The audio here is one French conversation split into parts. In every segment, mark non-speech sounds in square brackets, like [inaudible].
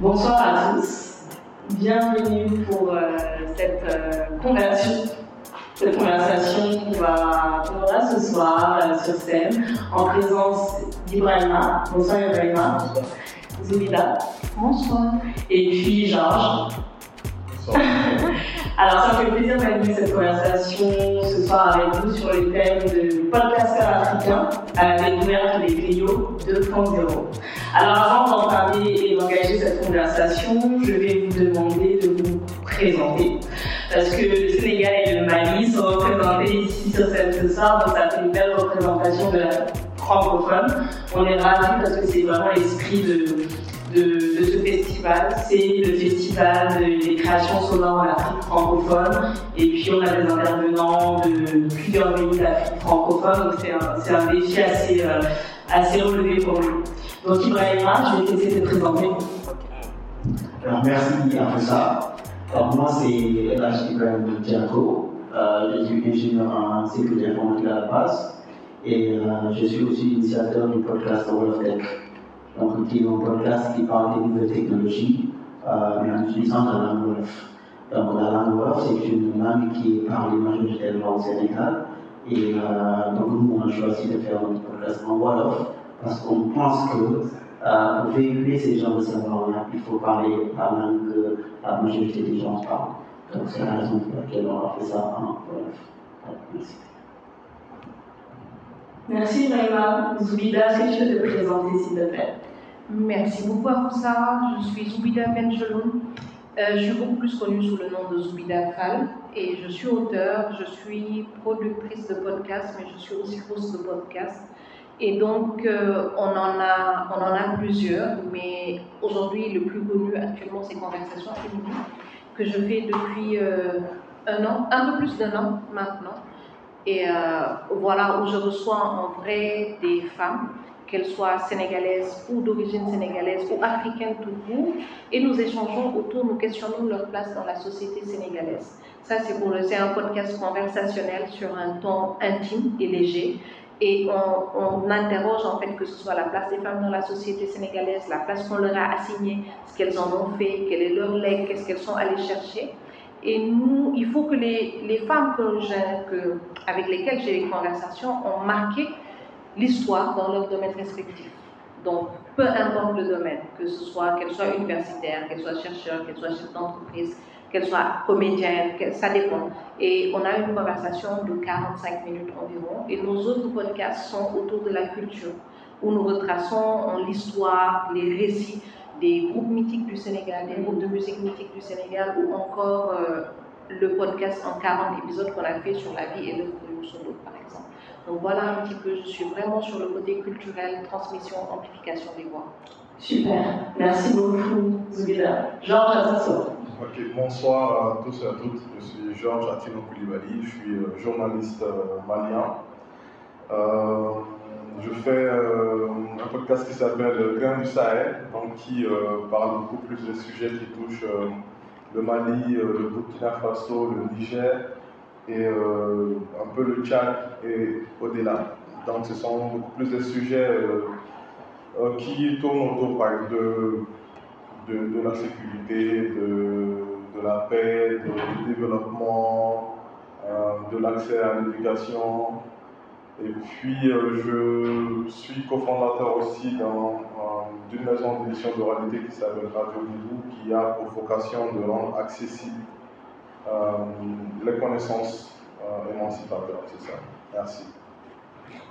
Bonsoir à tous. Bienvenue pour euh, cette euh, conversation, cette conversation qu'on va qu'on aura ce soir euh, sur scène en présence d'Ibrahima. Bonsoir Ibrahima. Zoubida. Bonsoir. Et puis Georges. [laughs] Alors, ça me fait plaisir d'animer cette conversation ce soir avec vous sur le thème de podcasters africains à la découverte des griots 2.0. Alors, avant d'en parler et d'engager cette conversation, je vais vous demander de vous présenter. Parce que le Sénégal et le Mali sont représentés ici sur scène ce soir, donc ça fait une belle représentation de la francophone. On est ravis parce que c'est vraiment l'esprit de de, ce festival. C'est le festival des créations sonores en Afrique francophone. Et puis on a des intervenants de plusieurs pays d'Afrique francophone. Donc c'est un, défi assez, euh, assez relevé pour nous. Donc Ibrahima, je vais t'essayer de te présenter. Alors merci à ça. Alors moi c'est Elach Ibrahim Diago. Euh, je suis ingénieur en sécurité informatique à la base. Et euh, je suis aussi initiateur du podcast World of Tech donc qui est un podcast qui parle des nouvelles technologies, euh, mais en utilisant la langue Wolof. Donc la langue Wolof, c'est une langue qui est parlée majoritairement au Sénégal. Et euh, donc nous, on a choisi de faire un podcast en Wolof parce qu'on pense que euh, pour véhiculer ces genres de savoir-là, il faut parler la langue que la majorité des gens parlent. Donc c'est la raison pour laquelle on a fait ça en Wolof. Merci. Merci Maïma. Zoubida, est-ce que te présenter s'il te plaît Merci beaucoup à ça. Je suis Zoubida Benjeloun. Euh, je suis beaucoup plus connue sous le nom de Zoubida Fall et je suis auteur, je suis productrice de podcast, mais je suis aussi host de podcast. Et donc, euh, on, en a, on en a plusieurs, mais aujourd'hui, le plus connu actuellement, c'est Conversation féminine, que je fais depuis euh, un an, un peu plus d'un an maintenant. Et euh, voilà, où je reçois en vrai des femmes, qu'elles soient sénégalaises ou d'origine sénégalaise ou africaines tout court, et nous échangeons autour, nous questionnons leur place dans la société sénégalaise. Ça, c'est pour le, c'est un podcast conversationnel sur un ton intime et léger. Et on, interroge en fait que ce soit la place des femmes dans la société sénégalaise, la place qu'on leur a assignée, ce qu'elles en ont fait, quel est leur legs, qu'est-ce qu'elles sont allées chercher. Et nous, il faut que les, les femmes que que, avec lesquelles j'ai des conversations ont marqué l'histoire dans leur domaine respectif. Donc, peu importe le domaine, que ce soit qu'elles soient universitaires, qu'elles soient chercheurs, qu'elles soient chefs d'entreprise, qu'elles soient comédiennes, ça dépend. Et on a une conversation de 45 minutes environ. Et nos autres podcasts sont autour de la culture, où nous retraçons l'histoire, les récits des groupes mythiques du Sénégal, des groupes de musique mythiques du Sénégal, ou encore euh, le podcast en 40 épisodes qu'on a fait sur la vie et l'œuvre de Youssou par exemple. Donc voilà un petit peu, je suis vraiment sur le côté culturel, transmission, amplification des voix. Super, merci beaucoup Zoubida. Georges Atassoa. Ok, bonsoir à tous et à toutes. Je suis Georges Atino Koulibaly, je suis euh, journaliste euh, malien. Podcast qui s'appelle Grain du Sahel, donc qui euh, parle beaucoup plus de sujets qui touchent euh, le Mali, le Burkina Faso, le Niger et un peu le Tchad et au-delà. Donc ce sont beaucoup plus de sujets qui tournent autour exemple, de, de, la sécurité, de, de la paix, du développement, de l'accès à l'éducation, et puis, euh, je suis cofondateur aussi d'une maison d'édition de réalité qui s'appelle Radio qui a pour vocation de rendre accessible euh, les connaissances euh, émancipateurs. C'est ça. Merci.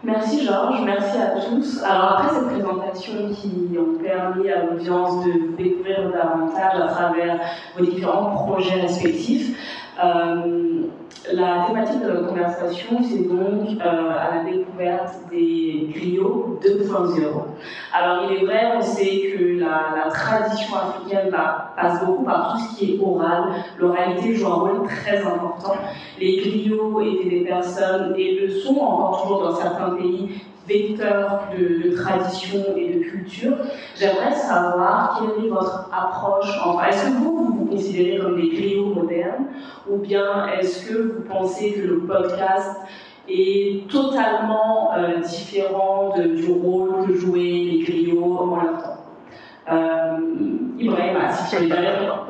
Merci Georges, merci à tous. Alors après cette présentation qui ont permis à l'audience de vous découvrir davantage à travers vos différents projets respectifs, la thématique de notre conversation, c'est donc euh, à la découverte des griots 2.0. Alors il est vrai, on sait que la, tradition africaine passe beaucoup par tout ce qui est oral. L'oralité joue un rôle très important. Les griots étaient des personnes, et le sont encore toujours dans certains pays, vecteurs de, tradition et de culture. J'aimerais savoir quelle est votre approche. Est-ce que vous, vous considérez comme des griots modernes ou bien est-ce que vous pensez que le podcast est totalement euh, différent du rôle que jouaient les griots en leur temps? Euh, Ibrahim, sur les dernières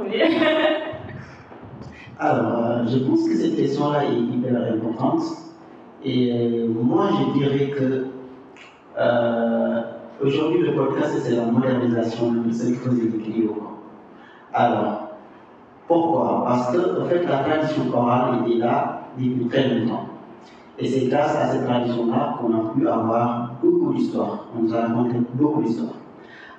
Alors, euh, je pense que cette question-là est hyper importante. Et euh, moi, je dirais que euh, aujourd'hui, le podcast, c'est la modernisation de ce faisait les Alors, pourquoi? Parce que, en fait, la tradition orale était là depuis très longtemps. Et c'est grâce à cette tradition-là qu'on a pu avoir beaucoup d'histoires. On nous a raconté beaucoup d'histoires.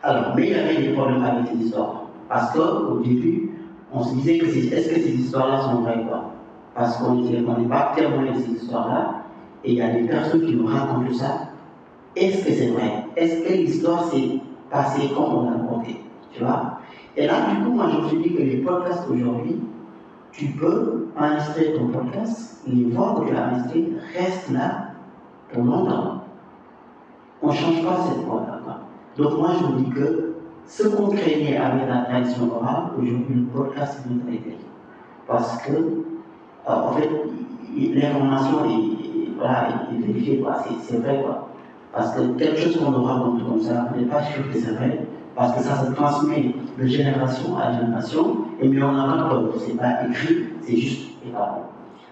Alors, mais il y avait des problèmes avec ces histoires. Parce qu'au début, on se disait que est-ce que ces histoires-là sont vraies ou pas? Parce qu'on n'est pas témoin de ces histoires-là. Et il y a des personnes qui nous racontent ça. Est-ce que c'est vrai? Est-ce que l'histoire s'est passée comme on l'a raconté Tu vois? Et là, du coup, moi, je me suis dit que les podcasts aujourd'hui, tu peux enregistrer ton podcast, les voix que tu as enregistrées restent là pour longtemps. On ne change pas cette voix-là. Donc moi, je me dis que ce qu'on craignait avec la tradition orale, aujourd'hui, le podcast une réalité. Parce que, euh, en fait, l'information est vérifiée, c'est vrai. Quoi. Parce que quelque chose qu'on nous raconte comme ça, on n'est pas sûr que c'est vrai, parce que ça se transmet de génération à génération, et mais on n'a pas preuve, c'est pas écrit, c'est juste les paroles.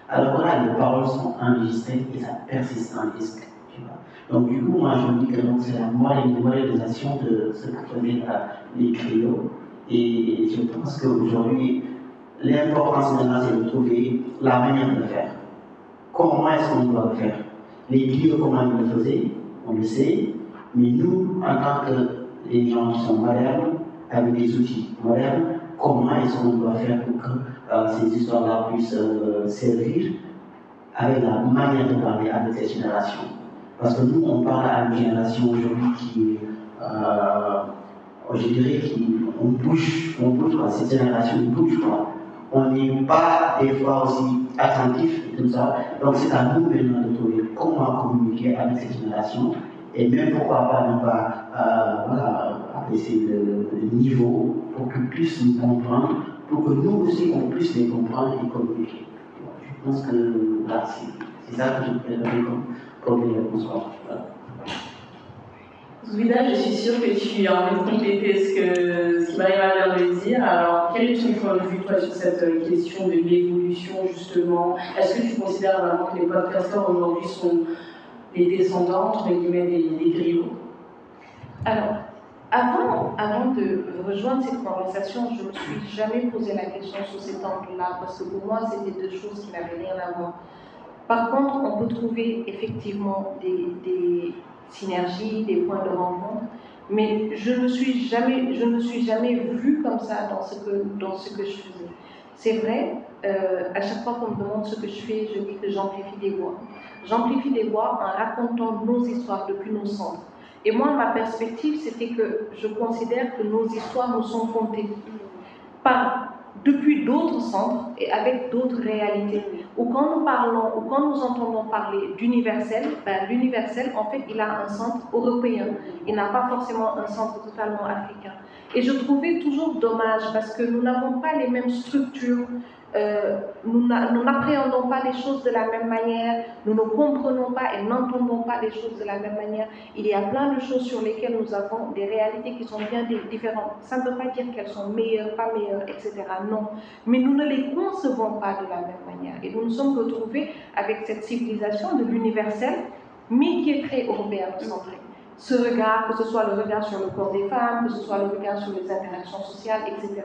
Alors voilà, les paroles sont enregistrées et ça persiste en disque. Donc du coup, moi je me dis que c'est la modernisation de ce que faisaient les criots. Et je pense qu'aujourd'hui, l'importance maintenant c'est de trouver la manière de faire. Comment est-ce qu'on doit le faire? Les criots, comment ils le faisaient, on le sait, mais nous, en tant que les gens qui sont modernes, avec des outils modernes, comment est-ce qu'on doit faire pour que euh, ces histoires-là puissent euh, servir avec la manière de parler avec cette génération. Parce que nous, on parle à une génération aujourd'hui qui, euh, je dirais, qui, on bouge, on bouge, quoi. cette génération bouge, quoi. On n'est pas des fois aussi attentif et ça. Donc c'est à nous maintenant de trouver comment communiquer avec cette génération et même pourquoi pas ne pas euh, voilà, abaisser le, niveau pour qu'ils puissent nous comprendre, pour que nous aussi on puisse les comprendre et communiquer. Je pense que là, c'est ça que je préfère comme premier bonsoir. Zouida, je suis sûre que tu as envie de compléter ce que ce qui Marie-Marie vient de dire. Alors, quel est ton point de vue, toi, sur cette euh, question de l'évolution, justement? Est-ce que tu considères vraiment que les podcasteurs aujourd'hui sont les descendants, entre guillemets, des, des griots? Alors, avant, avant de rejoindre cette conversation, je ne me suis jamais posé la question sur cet angle-là, parce que pour moi, c'était deux choses qui n'avaient rien à voir. Par contre, on peut trouver effectivement des, synergies, des points de rencontre, mais je ne suis jamais, je suis jamais vue comme ça dans ce que, dans ce que je faisais. C'est vrai, euh, à chaque fois qu'on me demande ce que je fais, je dis que j'amplifie des voix. J'amplifie des voix en racontant nos histoires depuis nos centres. Et moi, ma perspective, c'était que je considère que nos histoires nous sont contées par depuis d'autres centres et avec d'autres réalités. Ou quand nous parlons, ou quand nous entendons parler d'universel, ben, l'universel, en fait, il a un centre européen. Il n'a pas forcément un centre totalement africain. Et je trouvais toujours dommage parce que nous n'avons pas les mêmes structures, euh, nous n'appréhendons pas les choses de la même manière, nous ne comprenons pas et n'entendons pas les choses de la même manière. Il y a plein de choses sur lesquelles nous avons des réalités qui sont bien différentes. Ça ne veut pas dire qu'elles sont meilleures, pas meilleures, etc. Non. Mais nous ne les concevons pas de la même manière. Et nous nous sommes retrouvés avec cette civilisation de l'universel, mais qui est très européen centré ce regard, que ce soit le regard sur le corps des femmes, que ce soit le regard sur les interactions sociales, etc.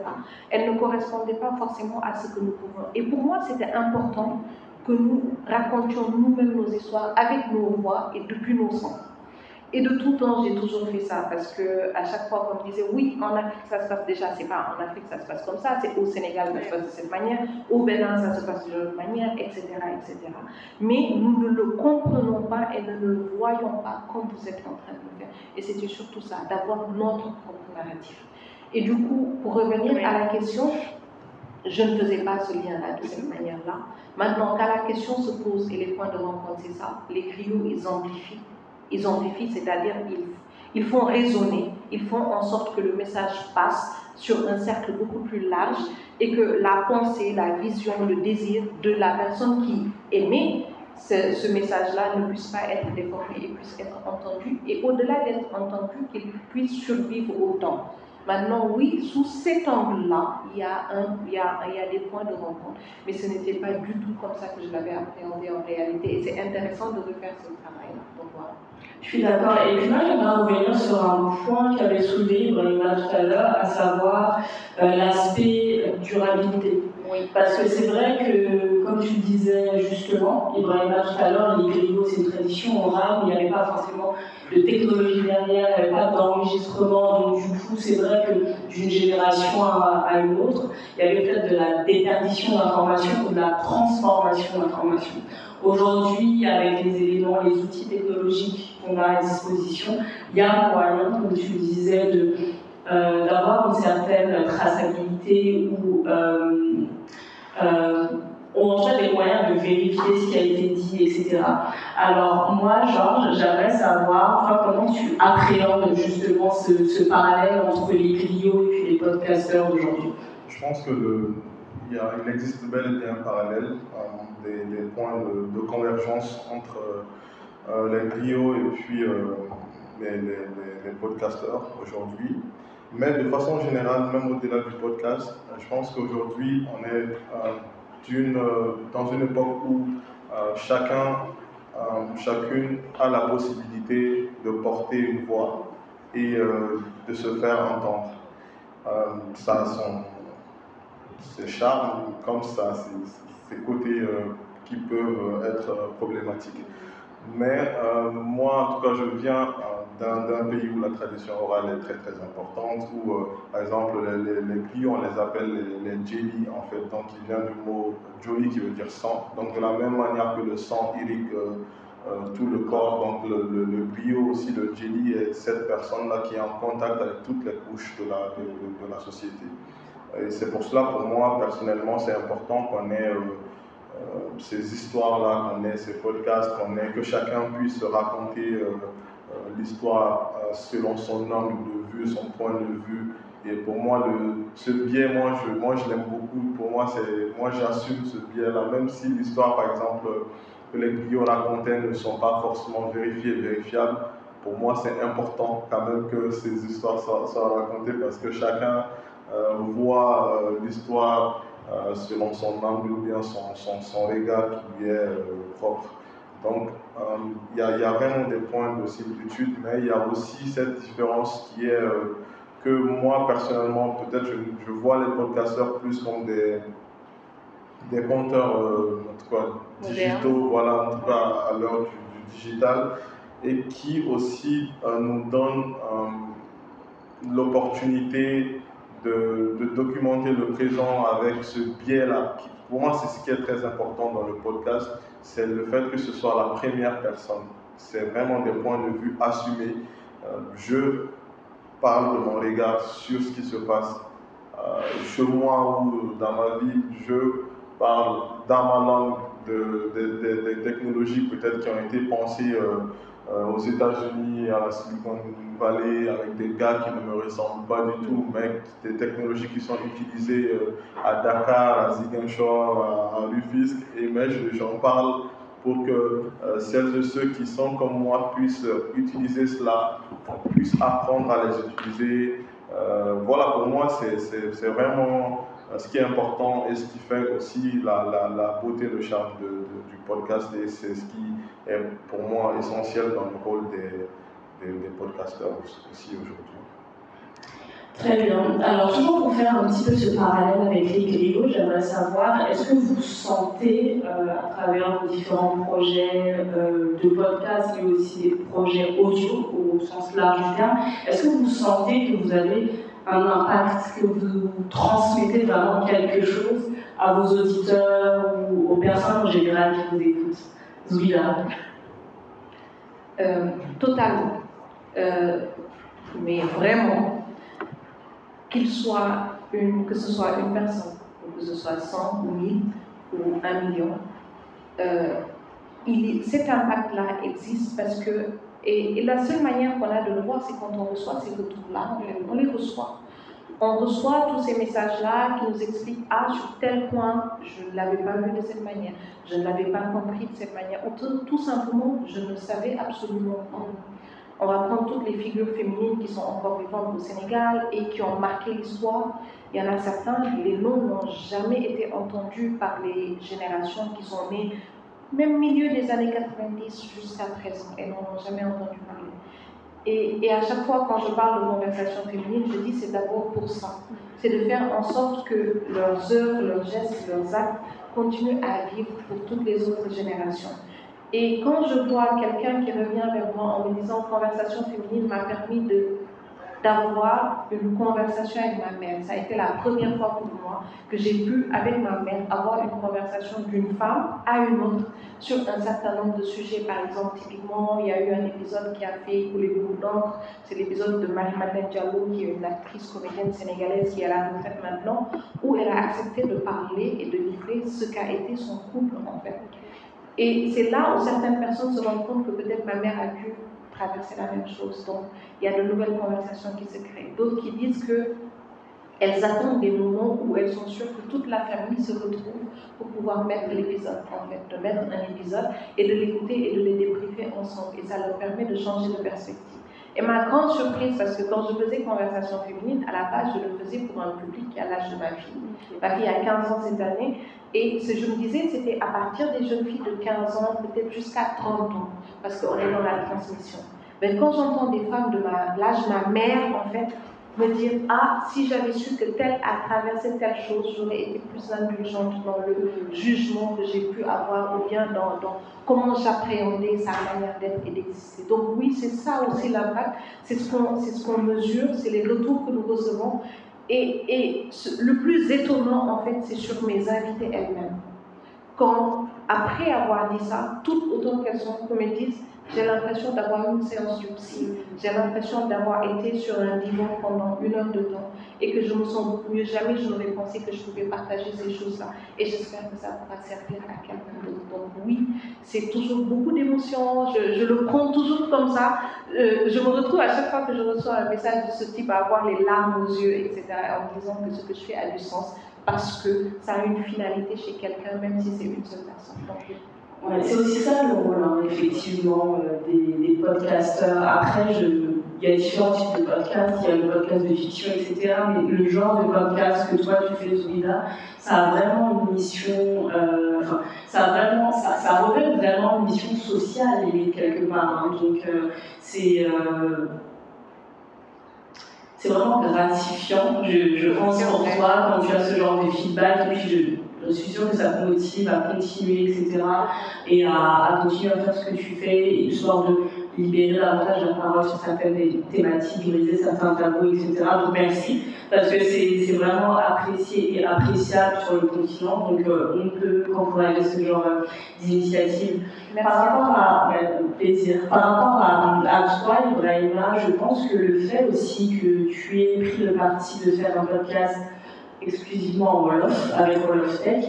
Elle ne correspondait pas forcément à ce que nous pouvons. Et pour moi, c'était important que nous racontions nous-mêmes nos histoires avec nos voix et depuis nos sens. Et de tout temps, j'ai toujours fait ça parce que à chaque fois qu'on me disait oui, en Afrique ça se passe déjà, c'est pas en Afrique ça se passe comme ça, c'est au Sénégal ça se passe de cette manière, au Bénin ça se passe de cette manière, etc., etc. Mais nous ne le comprenons pas et ne le voyons pas comme vous êtes en train de le faire. Et c'était surtout ça, d'avoir notre propre narratif. Et du coup, pour revenir à la question, je ne faisais pas ce lien-là de cette manière-là. Maintenant, quand la question se pose et les points de rencontre, c'est ça, les griots, ils amplifient ils amplifient, c'est-à-dire ils, ils font résonner, ils font en sorte que le message passe sur un cercle beaucoup plus large et que la pensée, la vision, le désir de la personne qui émet ce, message-là ne puisse pas être déformé et puisse être entendu, et au-delà d'être entendu, qu'il puisse survivre au temps. Maintenant, oui, sous cet angle-là, il, il, il y a des points de rencontre, mais ce n'était pas du tout comme ça que je l'avais appréhendé en réalité. Et c'est intéressant de refaire ce travail-là. Donc voilà. Je suis d'accord. Et puis moi, j'aimerais revenir sur un point qu'avait soulevé Ibrahima tout à l'heure, à savoir euh, l'aspect durabilité. Oui. Parce que c'est vrai que, comme tu disais justement, Ibrahima tout à l'heure, les griots, c'est une tradition orale, il n'y avait pas forcément de technologie derrière, il n'y avait pas d'enregistrement, donc du coup, c'est vrai que d'une génération à, à, une autre, il y avait peut-être de la déperdition d'informations ou de la transformation d'informations. Aujourd'hui, avec les éléments, les outils technologiques qu'on a à disposition, il y a moyen, comme tu le disais, euh, d'avoir une certaine traçabilité ou euh, euh, en fait des moyens de vérifier ce qui a été dit, etc. Alors moi, Georges, j'aimerais savoir, comment tu appréhendes justement ce, parallèle entre les griots et les podcasteurs d'aujourd'hui? Je pense que le, il, y a, il, existe bel et bien un parallèle, euh, des, points de, convergence entre euh, les griots et puis euh, les, les, podcasteurs aujourd'hui. Mais de façon générale, même au-delà du podcast, je pense qu'aujourd'hui, on est dans une époque où euh, chacun, euh, chacune a la possibilité de porter une voix et euh, de se faire entendre. ça a son, ses charmes, comme ça, ses, ses côtés qui peuvent être problématiques. Mais moi, en tout cas, je viens d'un pays où la tradition orale est très très importante, où euh, par exemple les, les, clients on les appelle les, jelly en fait, donc qui vient du mot joli qui veut dire sang. Donc de la même manière que le sang irrigue euh, euh, tout le corps, donc le, le, aussi, le jelly est cette personne-là qui est en contact avec toutes les couches de la, de la société. Et c'est pour cela, pour moi, personnellement, c'est important qu'on ait ces histoires-là, qu'on ait ces podcasts, qu'on ait, que chacun puisse raconter l'histoire selon son angle de vue, son point de vue. Et pour moi, le, ce biais, moi, je, moi, je l'aime beaucoup. Pour moi, c'est, moi, j'assume ce biais-là, même si l'histoire, par exemple, que les griots racontaient ne sont pas forcément vérifiées vérifiables. Pour moi, c'est important quand même que ces histoires soient, racontées parce que chacun euh, voit euh, l'histoire euh, selon son angle ou bien son, son, son regard qui lui est euh, propre. Donc, il euh, y, y, a vraiment des points de similitude, mais il y a aussi cette différence qui est euh, que moi, personnellement, peut-être je, je, vois les podcasteurs plus comme des, des compteurs, euh, en tout cas, digitaux, voilà, en tout cas, à l'heure du, du, digital, et qui aussi euh, nous donnent euh, l'opportunité de, documenter le présent avec ce biais-là. Pour moi, c'est ce qui est très important dans le podcast c'est le fait que ce soit la première personne. C'est vraiment des points de vue assumés. Euh, je parle de mon regard sur ce qui se passe euh, chez moi ou dans ma vie. Je parle dans ma langue de, de technologies peut-être qui ont été pensées euh, euh, aux États-Unis, à la Silicon Valley, avec des gars qui ne me ressemblent pas du tout, mais des technologies qui sont utilisées euh, à Dakar, à Ziguinchor, à, à Rufisque, et mais j'en parle pour que euh, celles et ceux qui sont comme moi puissent utiliser cela, puissent apprendre à les utiliser. Voilà, pour moi, c'est vraiment ce qui est important et ce qui fait aussi la, la, la beauté, le charme de, de, du podcast. Et c'est ce qui est pour moi essentiel dans le rôle des, des, podcasteurs aussi aujourd'hui. Très bien. Alors, toujours pour faire un petit peu ce parallèle avec griots, j'aimerais savoir, est-ce que vous sentez, euh, à travers vos différents projets euh, de podcast, mais aussi des projets audio au sens large du terme, est-ce que vous sentez que vous avez un impact, que vous transmettez vraiment quelque chose à vos auditeurs ou aux personnes en général qui vous écoutent. Zoubida euh, Totalement. Euh, mais vraiment, qu'il soit une, que ce soit une personne, ou que ce soit 100 ou 1000 ou 1 million, euh, il, cet impact-là existe parce que, et, la seule manière qu'on a de le voir, c'est quand on reçoit ces retours-là, on les reçoit. On reçoit tous ces messages-là qui nous expliquent Ah, sur tel point, je ne l'avais pas vu de cette manière, je ne l'avais pas compris de cette manière, ou tout, tout simplement, je ne savais absolument pas. On va prendre toutes les figures féminines qui sont encore vivantes au Sénégal et qui ont marqué l'histoire. Il y en a certains, les noms n'ont jamais été entendus par les générations qui sont nées, même milieu des années 90 jusqu'à présent, et n'en ont jamais entendu parler. Et, et, à chaque fois, quand je parle de conversation féminine, je dis c'est d'abord pour ça. C'est de faire en sorte que leurs œuvres, leurs gestes, leurs actes continuent à vivre pour toutes les autres générations. Et quand je vois quelqu'un qui revient vers moi en me disant conversation féminine m'a permis de d'avoir une conversation avec ma mère. Ça a été la première fois pour moi que j'ai pu, avec ma mère, avoir une conversation d'une femme à une autre sur un certain nombre de sujets. Par exemple, typiquement, il y a eu un épisode qui a fait couler beaucoup d'encre. C'est l'épisode de Marie-Madeleine Diallo, qui est une actrice comédienne sénégalaise qui est à la retraite maintenant, où elle a accepté de parler et de livrer ce qu'a été son couple, en fait. Et c'est là où certaines personnes se rendent compte que peut-être ma mère a pu traverser la même chose. Donc, il y a de nouvelles conversations qui se créent. D'autres qui disent que elles attendent des moments où elles sont sûres que toute la famille se retrouve pour pouvoir mettre l'épisode, en fait, de mettre un épisode et de l'écouter et de les débriefer ensemble. Et ça leur permet de changer de perspective. Et ma grande surprise, parce que quand je faisais Conversation féminine, à la base, je le faisais pour un public qui a l'âge de ma fille. Ma fille a 15 ans cette année. Et ce que je me disais, c'était à partir des jeunes filles de 15 ans, peut-être jusqu'à 30 ans, parce qu'on est dans la transmission. Mais quand j'entends des femmes de l'âge de ma mère, en fait, me dire Ah, si j'avais su que telle a traversé telle chose, j'aurais été plus indulgente dans le jugement que j'ai pu avoir ou bien dans, dans comment j'appréhendais sa manière d'être et d'exister. Donc, oui, c'est ça aussi l'impact, c'est ce qu'on ce qu'on mesure, c'est les retours que nous recevons. Et, et le plus étonnant, en fait, c'est sur mes invités elles-mêmes. Quand, après avoir dit ça, toutes autant qu'elles sont, qu'on me disent j'ai l'impression d'avoir une séance du psy, j'ai l'impression d'avoir été sur un divan pendant une heure de temps et que je me sens beaucoup mieux. Jamais je n'aurais pensé que je pouvais partager ces choses-là et j'espère que ça pourra servir à quelqu'un d'autre. Donc oui, c'est toujours beaucoup d'émotions, je, je, le prends toujours comme ça. Euh, je me retrouve à chaque fois que je reçois un message de ce type à avoir les larmes aux yeux, etc., en disant que ce que je fais a du sens parce que ça a une finalité chez quelqu'un, même si c'est une seule personne. Donc, Ouais, c'est aussi ça le rôle, hein, effectivement, euh, des, des, podcasteurs. Après, je, il y a différents types de podcasts, il y a le podcast de fiction, etc. Mais le genre de podcast que toi tu fais, Zoubida, ça a vraiment une mission, euh, enfin, ça a vraiment, ça, ça revêt vraiment une mission sociale, quelque part. Hein, donc, euh, c'est. Euh, c'est vraiment gratifiant, je, je pense, pour toi, quand tu as ce genre de feedback, et puis je, je suis sûre que ça te motive à continuer, etc. Et à, à, continuer à faire ce que tu fais, histoire de libérer davantage la parole sur certaines thématiques, briser certains tabous, etc. Donc merci, parce que c'est vraiment apprécié et appréciable sur le continent. Donc euh, on peut encourager ce genre euh, d'initiative. Par rapport à, plaisir. Par rapport à, à toi, Ibrahima, je pense que le fait aussi que tu aies pris le parti de faire un podcast exclusivement en Wolof, avec Wolof Tech.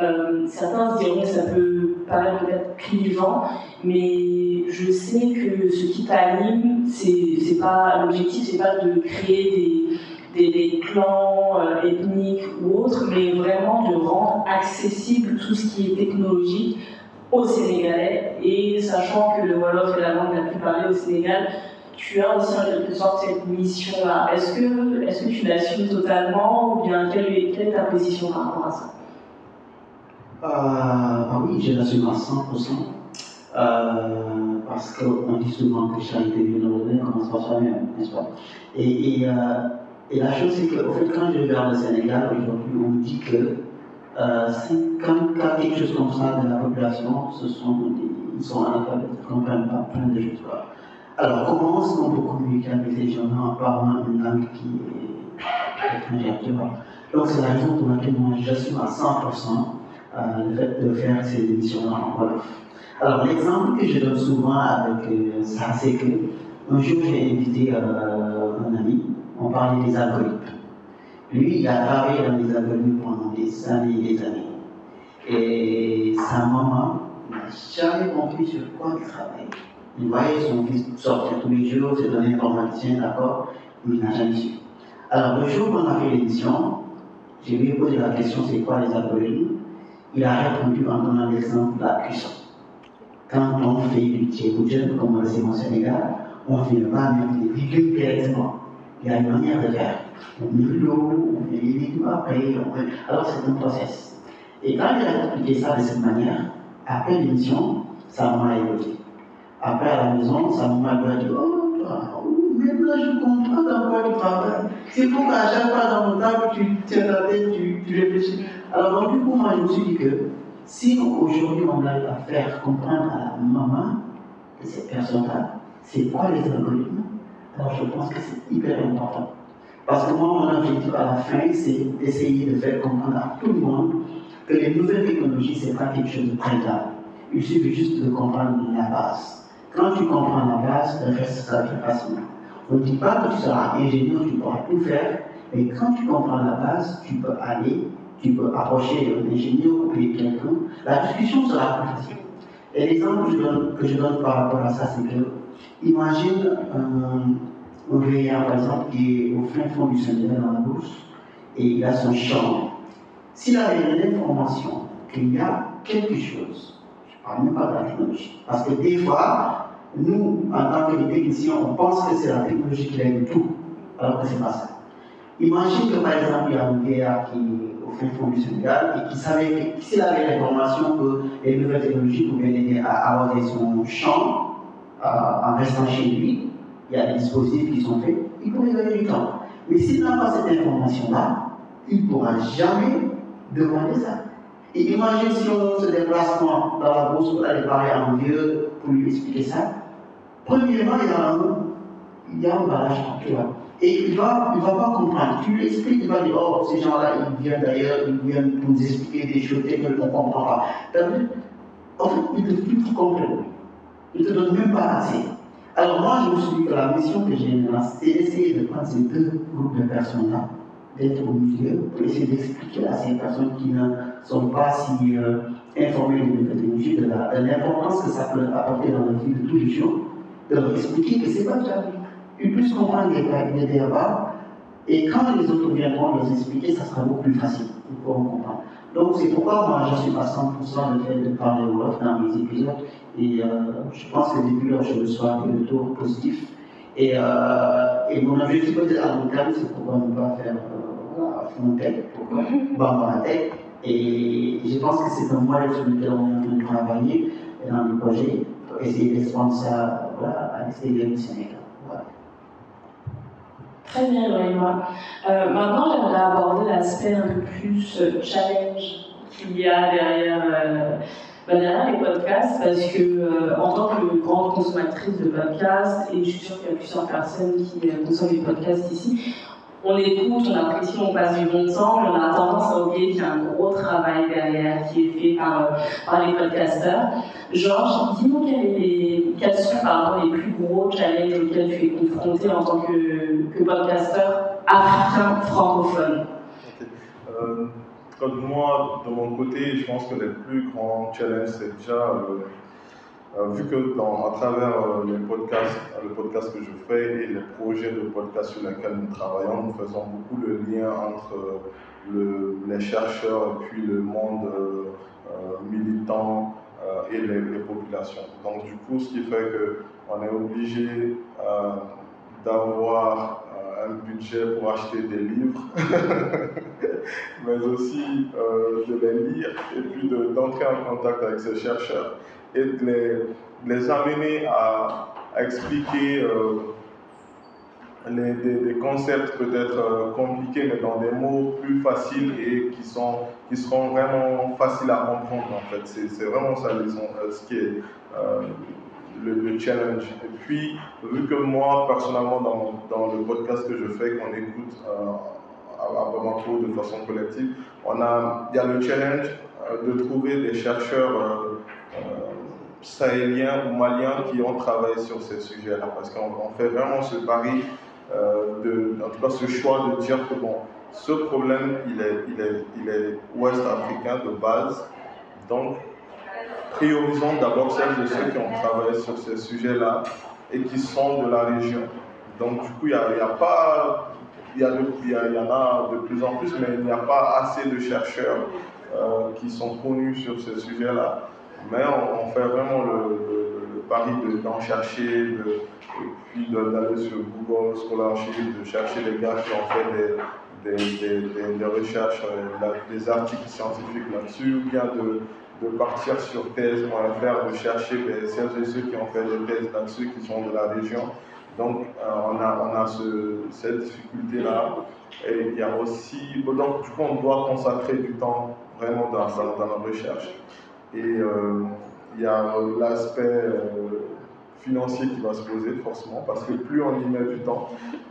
Euh, certains se diront que ça peut paraître peut-être clivant, mais je sais que ce qui t'anime, c'est pas l'objectif, c'est pas de créer des, clans euh, ethniques ou autres, mais vraiment de rendre accessible tout ce qui est technologique aux Sénégalais, et sachant que le Wolof est la langue la plus parlée au Sénégal, tu as aussi en quelque sorte cette mission-là. Est-ce que, est que tu l'assumes totalement ou bien quelle est, ta position par rapport à ça? Euh, ah Oui, je l'assume à 100%. Euh, parce qu'on dit souvent que charité bien ordonnée commence par soi-même, n'est-ce pas? Et, et, euh, et, la chose, c'est qu'au fait, quand je regarde le Sénégal, aujourd'hui, on dit que euh, 54 quelque chose comme ça de la population, ce sont ils sont analphabètes, ils ne comprennent pas plein de choses. Alors, comment est-ce qu'on peut communiquer avec ces gens-là en parlant une langue qui est étrangère, tu Donc, c'est la raison pour laquelle moi, j'assume à 100% euh, le fait de faire ces émissions-là en Wolof. Alors, l'exemple que je donne souvent avec euh, ça, c'est que un jour, j'ai invité euh, un ami, on parlait des algorithmes. Lui, il a travaillé dans les algorithmes pendant des années et des années. Et sa maman n'a jamais compris sur quoi il travaillait. Il voyait son fils sortir tous les jours, se donner informaticien, d'accord, mais il n'a jamais su. Alors, le jour où on a fait l'émission, je lui ai posé la question c'est quoi les algorithmes? Il a répondu en donnant l'exemple de la cuisson. Quand on fait du tchéboudjen, comme on le sait au Sénégal, on ne fait pas mettre des virgules directement. Il y a une manière de faire. On met l'eau, on met les légumes après, on met... alors c'est un process. Et quand il a expliqué ça de cette manière, après l'émission, ça m'a évoqué. Après à la maison, ça m'a dit Oh, toi, même là, je comprends dans quoi tu travailles. C'est pour qu'à chaque fois dans mon table, tu tiens ta tête, tu, tu réfléchis. Alors, donc, du coup, moi, je me suis dit que si aujourd'hui on arrive à faire comprendre à la maman de cette personne-là, c'est quoi les algorithmes, alors je pense que c'est hyper important. Parce que moi, mon objectif à la fin, c'est d'essayer de faire comprendre à tout le monde que les nouvelles technologies, ce n'est pas quelque chose de très grave. Il suffit juste de comprendre la base. Quand tu comprends la base, le reste, ça vient facilement. On ne dit pas que tu seras ingénieur, tu pourras tout faire, mais quand tu comprends la base, tu peux aller, tu peux approcher un ingénieur ou quelqu'un, la discussion sera plus facile. Et l'exemple que je donne, par rapport à ça, c'est que, imagine un, un veillard, par exemple, qui est au fin fond du Sénégal dans la bourse, et il a son champ. S'il a l'information qu'il y a quelque chose, je ne parle même pas de la technologie, parce que des fois, nous, en tant que techniciens, on pense que c'est la technologie qui règle tout, alors que ce n'est pas ça. Imagine que par exemple, il y a un vieillard qui est au fin fond du Sénégal et qui savait que s'il avait l'information que les nouvelles technologies pouvaient l'aider à arroser son champ en restant chez lui, il y a des dispositifs qui sont faits, il pourrait gagner du temps. Mais s'il n'a pas cette information-là, il ne pourra jamais demander ça. Et imagine si on se déplace dans la bourse pour aller parler à un vieux pour lui expliquer ça. Premièrement, il y a un, barrage tu vois. Et il ne va, il va pas comprendre. Tu lui expliques, il va dire Oh, ces gens-là, ils viennent d'ailleurs, ils viennent pour nous expliquer des choses que ne comprend pas. En fait, il te filtre complètement. Il ne te donne même pas assez. Alors, moi, je me suis dit que la mission que j'ai maintenant, c'est d'essayer de prendre ces deux groupes de personnes-là, d'être au milieu, pour essayer d'expliquer à ces personnes qui ne sont pas si euh, informées de l'importance que ça peut apporter dans la vie de tous les jours, de leur expliquer que c'est pas déjà Ils puissent comprendre les, les débats, et quand les autres viendront les expliquer, ça sera beaucoup plus facile. Ils pourront comprendre. Donc c'est pourquoi moi je suis pas 100% le fait de parler au off dans mes épisodes. Et euh, je pense que depuis lors je reçois des retours positifs. Et, euh, et mon objectif peut-être à long terme, c'est pourquoi ne pas faire euh, Fontech, pourquoi Tech. Et je pense que c'est un moyen sur lequel on est en train de travailler dans le projet pour essayer d'expandre ça à Sénégal. Voilà. Très bien, Loïma. Euh, maintenant, j'aimerais aborder l'aspect un peu plus euh, challenge qu'il y a derrière, euh, bah, derrière, les podcasts, parce que euh, en tant que grande consommatrice de podcasts, et je suis sûre qu'il y a plusieurs personnes qui consomment des podcasts ici, on écoute, on apprécie, on passe du bon temps, mais on a tendance à oublier qu'il y a un gros travail derrière qui est fait par, euh, les podcasteurs. Georges, dis-nous quels sont pardon, les plus gros challenges auxquels tu es confronté en tant que, que podcasteur africain francophone? Okay. Euh, moi, de mon côté, je pense que les plus grands challenges, c'est déjà euh, vu que dans, à travers euh, les podcasts, le podcast que je fais et les projets de podcast sur lesquels nous travaillons, nous faisons beaucoup le lien entre le, les chercheurs et puis le monde militant et les, populations. Donc du coup, ce qui fait qu'on est obligé d'avoir un budget pour acheter des livres, [laughs] mais aussi euh, de les lire et puis d'entrer de, en contact avec ces chercheurs et de les, amener à, expliquer euh, les, des, concepts peut-être euh, compliqués, mais dans des mots plus faciles et qui, sont, qui seront vraiment faciles à comprendre en fait. C'est vraiment ça les, ce qui est le, le, challenge. Et puis, vu que moi, personnellement, dans, dans le podcast que je fais, qu'on écoute euh, à, Bamako de façon collective, on a, il y a le challenge euh, de trouver des chercheurs euh, sahéliens ou maliens qui ont travaillé sur ces sujets-là. Parce qu'on fait vraiment ce pari, de, en tout cas ce choix de dire que bon, ce problème, il est, il est, il est ouest africain de base. Donc, priorisons d'abord celles de ceux qui ont travaillé sur ces sujets-là et qui sont de la région. Donc, du coup, il n'y a, pas. Il y, de, y y, en a de plus en plus, mais il n'y a pas assez de chercheurs euh, qui sont connus sur ces sujets-là. Mais on, fait vraiment le, pari d'en chercher, de, puis d'aller sur Google Scholarship, de chercher des gars qui ont fait des, des, des, recherches, euh, des articles scientifiques là-dessus, ou bien de, de partir sur thèse.fr, de chercher celles et ceux qui ont fait des thèses là-dessus, qui sont de la région. Donc, euh, on a, on a ce, cette difficulté-là. Et il y a aussi, donc, du coup, on doit consacrer du temps vraiment dans, dans la recherche. Et euh, il y a l'aspect euh, financier qui va se poser forcément, parce que plus on y met du temps,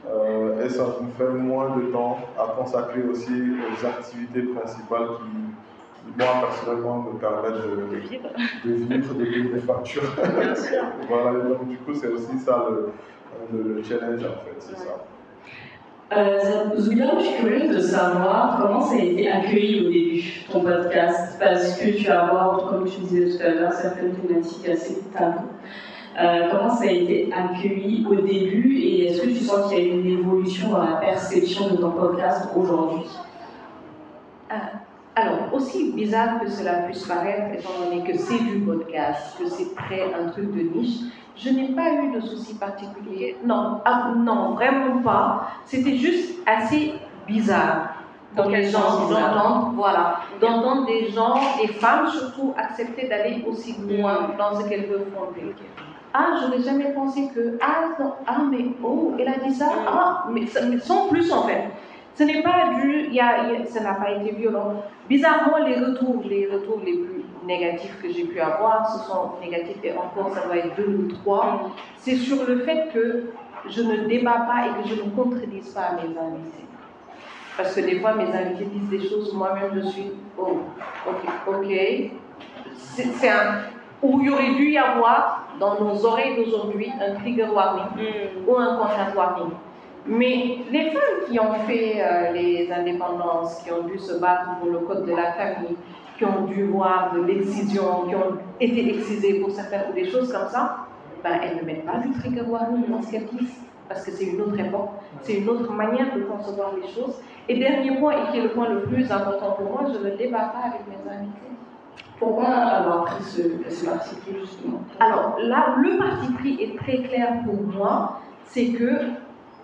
euh, et ça nous fait moins de temps à consacrer aussi aux activités principales qui, moi personnellement, me permettent de, vivre, de, vivre, de payer des factures. Bien sûr. [laughs] voilà, donc du coup, c'est aussi ça le, le, challenge en fait, c'est ça. Euh, Zouila, je suis curieuse de savoir comment ça a été accueilli au début, ton podcast, parce que tu vas avoir, comme tu disais tout à l'heure, certaines thématiques assez taboues. Euh, comment ça a été accueilli au début et est-ce que tu sens qu'il y a une évolution dans la perception de ton podcast aujourd'hui? Euh, Alors, aussi bizarre que cela puisse paraître, étant donné que c'est du podcast, que c'est très un truc de niche, je n'ai pas eu de soucis particuliers. Non, ah, non, vraiment pas. C'était juste assez bizarre. Donc les gens d'entendre, voilà, d'entendre des gens, des femmes surtout, accepter d'aller aussi loin dans ce qu'elles veulent fonder. Ah, je n'ai jamais pensé que, ah, non, ah, mais oh, elle a dit ça, ah, mais, sans plus en fait. Ce n'est pas du, y a, ça n'a pas été violent. Bizarrement, les retours, les retours les plus négatifs que j'ai pu avoir, ce sont négatifs et encore, ça doit être deux ou trois. C'est sur le fait que je ne débat pas et que je ne contredise pas mes invités. Parce que des fois, mes invités disent des choses, moi-même, je suis, oh, ok, ok. C'est un, où il y aurait dû y avoir dans nos oreilles d'aujourd'hui un trigger warning mm. ou un content warning. Mais les femmes qui ont fait euh, les indépendances, qui ont dû se battre pour le code de la famille, qui ont dû voir de l'excision, qui ont été excisées pour certaines ou des choses comme ça, ben, elles ne mettent pas du trigger warning dans ce qu'elles disent, parce que c'est une autre époque, c'est une autre manière de concevoir les choses. Et dernier point, et qui est le point le plus important pour moi, je ne débat pas avec mes invités. Pourquoi avoir pris ce, parti pris justement? Alors là, le parti pris est très clair pour moi, c'est que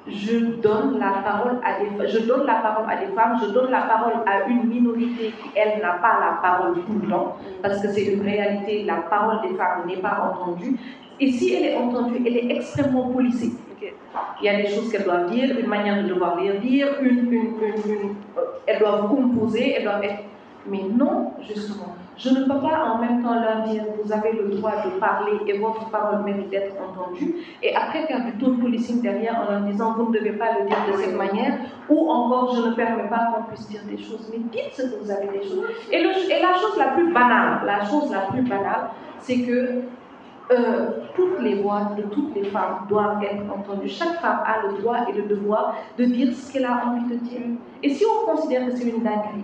je donne la parole à des je donne la parole à des femmes, je donne la parole à une minorité qui elle n'a pas la parole tout le temps, parce que c'est une réalité, la parole des femmes n'est pas entendue. Et si elle est entendue, elle est extrêmement policée. Il y a des choses qu'elles doivent dire, une manière de devoir les dire, une, une, une, euh, elles doivent composer, elles doivent être... Mais non, justement. Je ne peux pas en même temps leur dire vous avez le droit de parler et votre parole mérite d'être entendue, et après faire du tone policing derrière en leur disant vous ne devez pas le dire de cette manière, ou encore je ne permets pas qu'on puisse dire des choses, mais dites ce que vous avez des choses. Et, et la chose la plus banale, la chose la plus banale, c'est que euh, toutes les voix de toutes les femmes doivent être entendues. Chaque femme a le droit et le devoir de dire ce qu'elle a envie de dire. Et si on considère que c'est une dinguerie,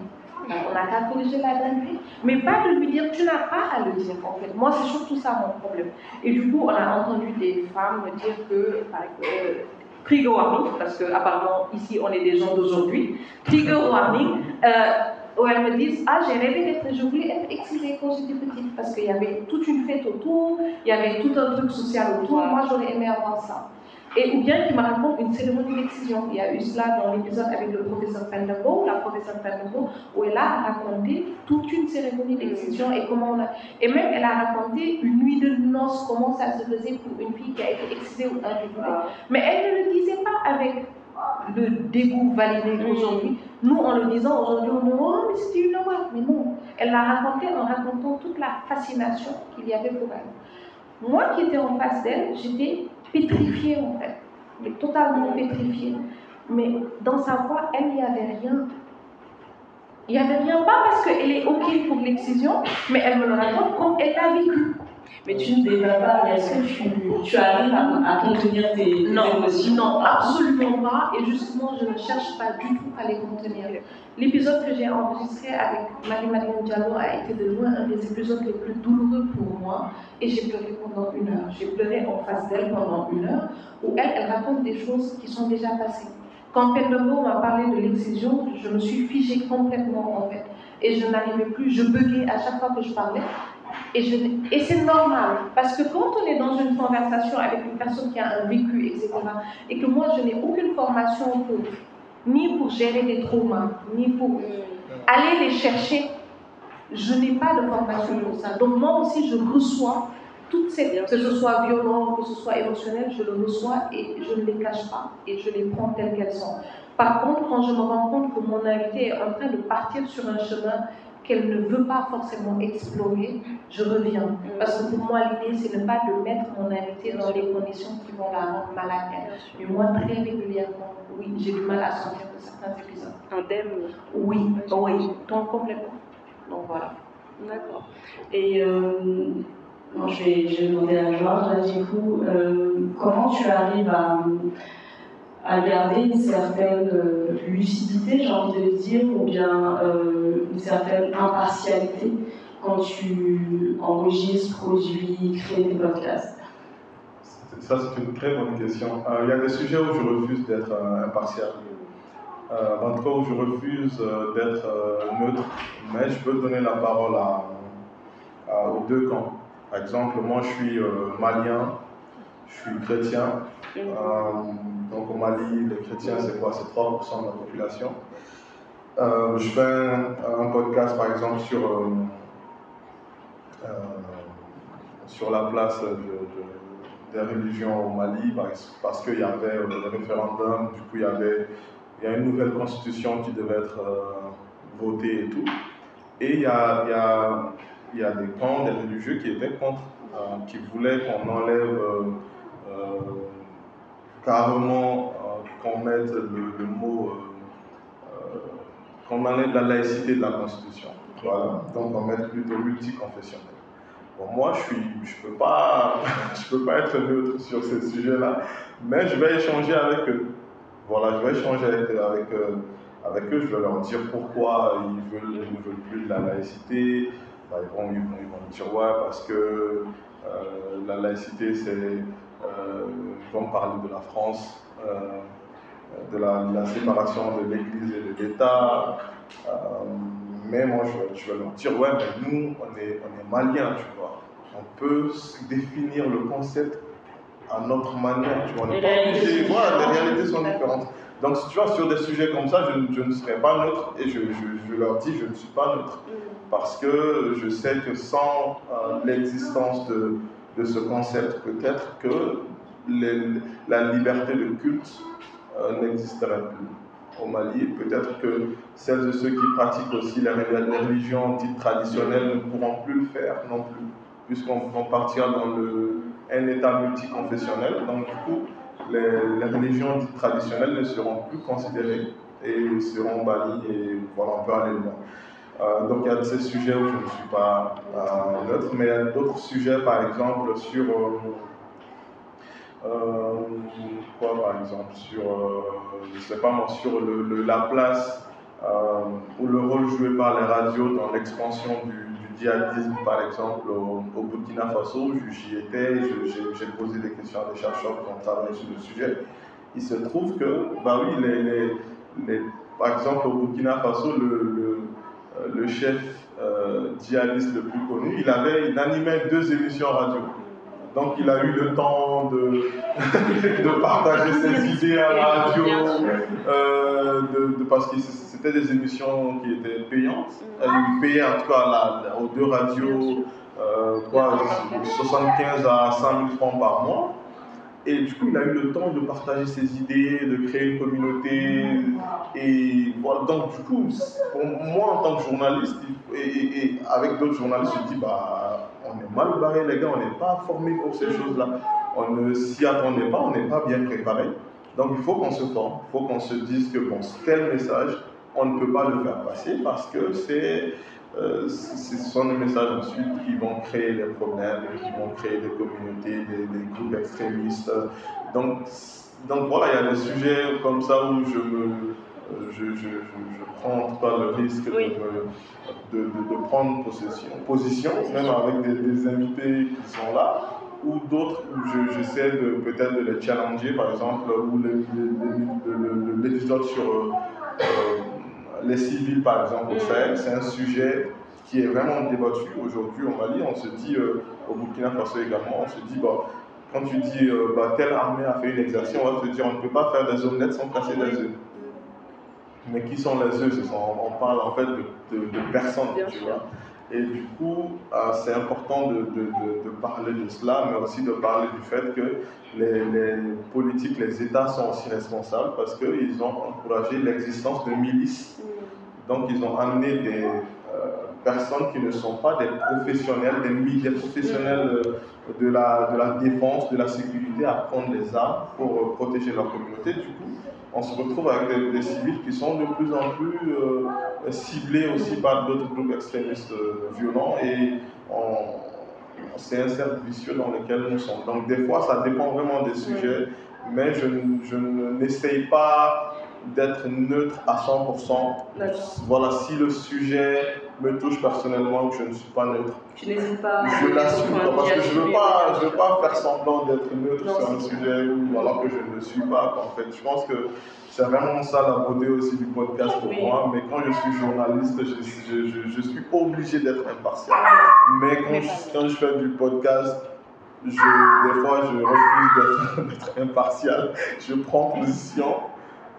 on n'a qu'à corriger la dinguerie, mais pas de lui dire tu n'as pas à le dire en fait. Moi, c'est surtout ça mon problème. Et du coup, on a entendu des femmes me dire que, euh, trigger warning, parce qu'apparemment ici on est des gens d'aujourd'hui, trigger warning, euh, où elles me disent Ah, j'ai rêvé d'être, je voulais être exilée quand j'étais petite, parce qu'il y avait toute une fête autour, il y avait tout un truc social autour, moi j'aurais aimé avoir ça. Et ou bien qui me raconte une cérémonie d'excision. Il y a eu cela dans l'épisode avec le professeur Penderbo, la professeure Penderbo, où elle a raconté toute une cérémonie d'excision et comment on a... Et même elle a raconté une nuit de noces, comment ça se faisait pour une fille qui a été excisée ou inviolée. Mais elle ne le disait pas avec le dégoût validé aujourd'hui. Nous, en le disant aujourd'hui, on dit Oh, mais c'était une horreur. Mais non, elle l'a raconté en racontant toute la fascination qu'il y avait pour elle. Moi qui étais en face d'elle, j'étais pétrifiée en fait, totalement pétrifiée. Mais dans sa voix, elle, n'y avait rien. Il n'y avait rien, pas parce qu'elle est OK pour l'excision, mais elle me le raconte comme elle l'a vécu. Mais tu ne développes pas, est-ce que tu, tu arrives à, contenir tes, non, émotions Non, absolument pas. Et justement, je ne cherche pas du tout à les contenir. L'épisode que j'ai enregistré avec Marie-Madeleine Diallo a été de loin un des épisodes les plus douloureux pour moi. Et j'ai pleuré pendant une heure. J'ai pleuré en face d'elle pendant une heure, où elle, elle raconte des choses qui sont déjà passées. Quand Pendogo m'a parlé de l'excision, je me suis figée complètement en fait. Et je n'arrivais plus, je buguais à chaque fois que je parlais Et, je, et c'est normal, parce que quand on est dans une conversation avec une personne qui a un vécu, etc., et que moi, je n'ai aucune formation pour, ni pour gérer des traumas, ni pour aller les chercher, je n'ai pas de formation pour ça. Donc moi aussi, je reçois toutes ces, que ce soit violent, que ce soit émotionnel, je le reçois et je ne les cache pas et je les prends telles qu'elles sont. Par contre, quand je me rends compte que mon invité est en train de partir sur un chemin qu'elle ne veut pas forcément explorer, je reviens. Parce que pour moi, l'idée, c'est ne pas de mettre mon invité dans les conditions qui vont la rendre malade. Mais moi, très régulièrement, oui, j'ai du mal à sortir de certains épisodes. Indemne Oui, oui, donc complètement. Donc voilà. D'accord. Et euh, je, vais, je vais demander à Georges, du coup, euh, comment tu arrives à à garder une certaine euh, lucidité, j'ai envie de dire, ou bien euh, une certaine impartialité quand tu enregistres, produis, crées des podcasts Ça, c'est une très bonne question. Euh, il y a des sujets où je refuse d'être impartial. dans le cas où je refuse d'être neutre, mais je peux donner la parole à, aux deux camps. Par exemple, moi, je suis malien, je suis chrétien, euh, donc au Mali, les chrétiens, c'est quoi? C'est 3% de la population. Euh, je fais un, podcast, par exemple, sur, euh, sur la place des religions au Mali, parce, qu'il y avait le référendum, du coup, il y avait y a une nouvelle constitution qui devait être votée et tout. Et il y a, y a, il y a des camps, des religieux qui étaient contre, qui voulaient qu'on enlève carrément euh, qu'on mette le, mot, euh, euh, qu'on enlève la laïcité de la Constitution. Voilà. Donc on mette plutôt multiconfessionnel. Bon, moi, je ne je peux, pas, [laughs] peux pas être neutre sur ces sujets-là, mais je vais échanger avec eux. Voilà, je vais échanger avec, avec, eux, je vais leur dire pourquoi ils veulent, ne veulent plus de la laïcité. Bah, ils, vont, ils, vont, ils, vont, me dire ouais, parce que la laïcité, c'est ils vont parler de la France, euh, de la, séparation de l'Église et de l'État. Euh, mais moi, je, vais leur dire, ouais, mais nous, on est, on est maliens, tu vois. On peut définir le concept à notre manière, tu vois. les, réalités sont différentes. Donc, tu vois, sur des sujets comme ça, je, ne serai pas neutre et je, je, leur dis, je ne suis pas neutre. Mm. Parce que je sais que sans l'existence de, de ce concept, peut-être que la liberté de culte euh, n'existerait plus au Mali. Peut-être que celles et ceux qui pratiquent aussi les, religions dites traditionnelles ne pourront plus le faire non plus, puisqu'on va partir dans le, un état multiconfessionnel. Donc, du coup, les, religions dites traditionnelles ne seront plus considérées et seront bannies, et voilà, on peut aller loin. Euh, donc il y a ces sujets où je ne suis pas euh, neutre, mais il y a d'autres sujets, par exemple, sur... Euh, quoi par exemple Sur, je sais pas moi, sur le, la place ou le rôle joué par les radios dans l'expansion du, du, djihadisme, par exemple, au, Burkina Faso. J'y étais, j'ai posé des questions à des chercheurs qui ont travaillé sur le sujet. Il se trouve que, bah oui, les, les, par exemple, au Burkina Faso, le chef euh, djihadiste le plus connu, il, avait, il animait deux émissions radio. Donc il a eu le temps de, [laughs] de partager ses idées à la radio, euh, de, parce que c'était des émissions qui étaient payantes. Il payait en tout cas aux deux radios quoi, 75 à 100 000 francs par mois. Et du coup, il a eu le temps de partager ses idées, de créer une communauté. Et donc du coup, pour moi, en tant que journaliste, et, avec d'autres journalistes, je dis, bah, on est mal barré, les gars, on n'est pas formé pour ces choses-là. On ne s'y attendait pas, on n'est pas bien préparé. Donc il faut qu'on se forme, il faut qu'on se dise que bon, tel message, on ne peut pas le faire passer parce que c'est euh, ce sont des messages ensuite qui vont créer des problèmes, qui vont créer des communautés, des, groupes extrémistes. Donc, donc voilà, il y a des sujets comme ça où je me, je, je, je, prends pas le risque de, de, de, prendre possession, position, même avec des, invités qui sont là, ou d'autres où j'essaie de peut-être de les challenger, par exemple, ou l'épisode sur euh, les civils, par exemple, au Sahel, c'est un sujet qui est vraiment débattu. Aujourd'hui au Mali. On se dit, au Burkina Faso également, on se dit, bah, quand tu dis bah, telle armée a fait une exaction, on va te dire on ne peut pas faire des omelettes sans casser des œufs. Mais qui sont les œufs On parle en fait de, de, personnes, tu vois. Et du coup, euh, c'est important de, de, parler de cela, mais aussi de parler du fait que les, les politiques, les États sont aussi responsables parce qu'ils ont encouragé l'existence de milices. Mm. Donc, ils ont amené des euh, personnes qui ne sont pas des professionnels, des, des professionnels mm. euh, de la, de la défense, de la sécurité à prendre les armes pour protéger leur communauté. Du coup, on se retrouve avec des, civils qui sont de plus en plus euh, ciblés aussi par d'autres groupes extrémistes euh, violents et c'est un cercle vicieux dans lequel nous sommes. Donc des fois, ça dépend vraiment des sujets, mais je, je n'essaye pas d'être neutre à 100%. Voilà, si le sujet me touche personnellement, je ne suis pas neutre. Tu n'hésites pas Je l'assume parce que je ne veux, pas, je veux pas faire semblant d'être neutre sur un sujet où, alors que je ne le suis pas. En fait, je pense que c'est vraiment ça la beauté aussi du podcast pour moi. Mais quand je suis journaliste, je, je, je, suis obligé d'être impartial. Mais quand, je, quand je fais du podcast, je, des fois, je refuse d'être [laughs] impartial. Je prends position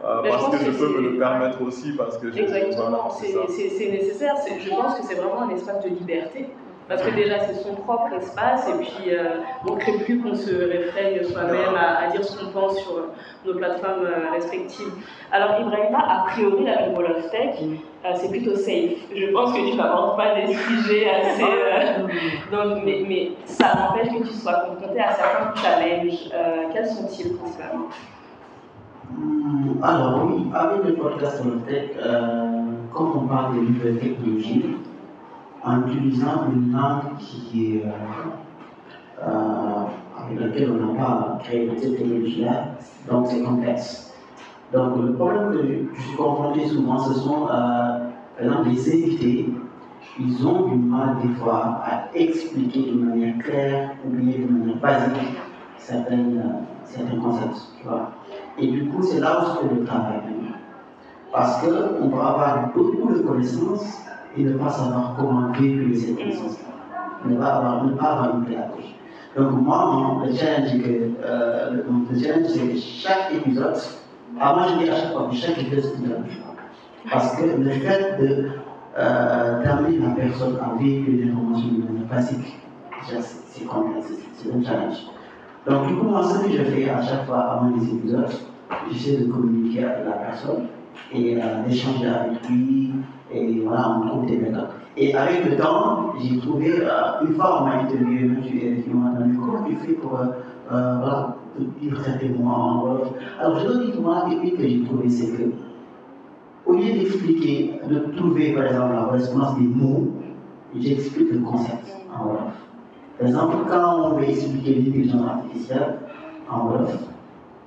euh, parce que je peux me le permettre aussi, parce que Exactement, c'est nécessaire. Je pense que c'est vraiment un espace de liberté. Parce que déjà, c'est son propre espace, et puis euh, on ne crée plus qu'on se réfrègne soi-même à, dire ce qu'on pense sur nos plateformes euh, respectives. Alors, Ibrahima, a priori, la Wall of Tech, c'est plutôt safe. Je pense que tu n'abordes pas des sujets assez. [laughs] donc, mais, mais, ça n'empêche que tu sois confronté à certains challenges. quels sont-ils principalement? Hmm, alors oui, avec le podcast Tech, euh, quand on parle de nouvelles technologies, en utilisant une langue qui euh, euh, avec laquelle on n'a pas créé cette technologie-là, donc c'est complexe. Donc le problème que je suis confronté souvent, ce sont par exemple les invités, ils ont du mal des fois à expliquer de manière claire ou de manière basique certains concepts. Tu. Et du coup, c'est là où se fait le travail. Parce qu'on peut avoir beaucoup de connaissances et ne pas savoir comment véhiculer ces connaissances-là. Ne, pas avoir, ne pas avoir une. Donc, moi, mon, le challenge, euh, challenge c'est que chaque épisode, avant, je dis à chaque fois que chaque épisode, c'est la même Parce que le fait de euh, d'amener la personne à véhiculer l'information de manière basique, c'est complexe, c'est un challenge. Donc, du coup, moi, ce que je fais à chaque fois avant les épisodes, j'essaie de communiquer avec la personne et euh, d'échanger avec lui, et voilà, on trouve des méthodes. Et avec le temps, j'ai trouvé, euh, une fois on m'a interviewé, je m'a donné comment tu fais pour, euh, euh voilà, vivre moi en Wolof. Alors, je dois dire que moi, technique que j'ai trouvée, c'est que, au lieu d'expliquer, de trouver, par exemple, la correspondance des mots, j'explique le concept en Wolof. Par exemple, quand on veut expliquer l'intelligence artificielle en Wolof,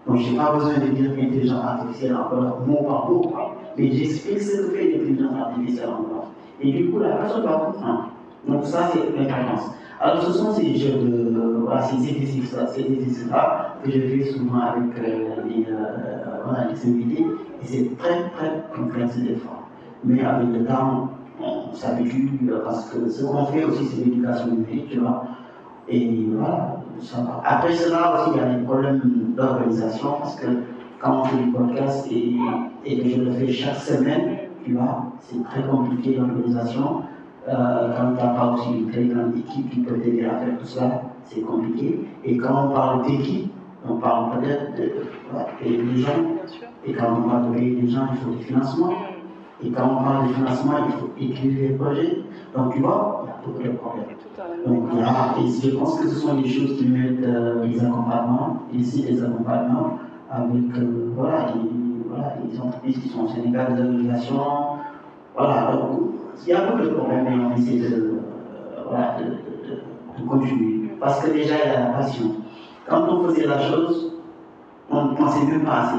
donc je n'ai pas besoin de dire l'intelligence artificielle en Wolof mot par mot, mais j'explique ce que fait l'intelligence artificielle en Wolof. Et du coup, la personne va comprendre. Donc ça, c'est l'importance. Alors ce sont ces jeux de, voilà, ces exercices-là, ces exercices-là que je fais souvent avec euh, les, euh, voilà, les invités, et c'est très très complexe des fois. Mais avec le temps, on s'habitue parce que ce qu'on fait aussi, c'est l'éducation numérique, tu vois. Et voilà, ça va. Après cela aussi, il y a des problèmes d'organisation parce que quand on fait du podcast et, et, que je le fais chaque semaine, tu vois, c'est très compliqué l'organisation. Euh, quand tu n'as pas aussi une très grande équipe qui peut t'aider à faire tout ça, c'est compliqué. Et quand on parle d'équipe, on parle peut-être de, de, des gens. Et quand on parle de payer des gens, il faut des financements. Et quand on parle de financement, il faut écrire les projets. Donc tu vois, il y a beaucoup de problèmes. Donc là, et je pense que ce sont des choses qui mettent euh, les accompagnements, ici les accompagnements avec euh, voilà, les entreprises qui sont au Sénégal, des organisations. Voilà, donc il y a beaucoup de problèmes, mais on essaie de, euh, voilà, de, de, de, continuer. Parce que déjà, il y a la passion. Quand on faisait la chose, on ne pensait même pas assez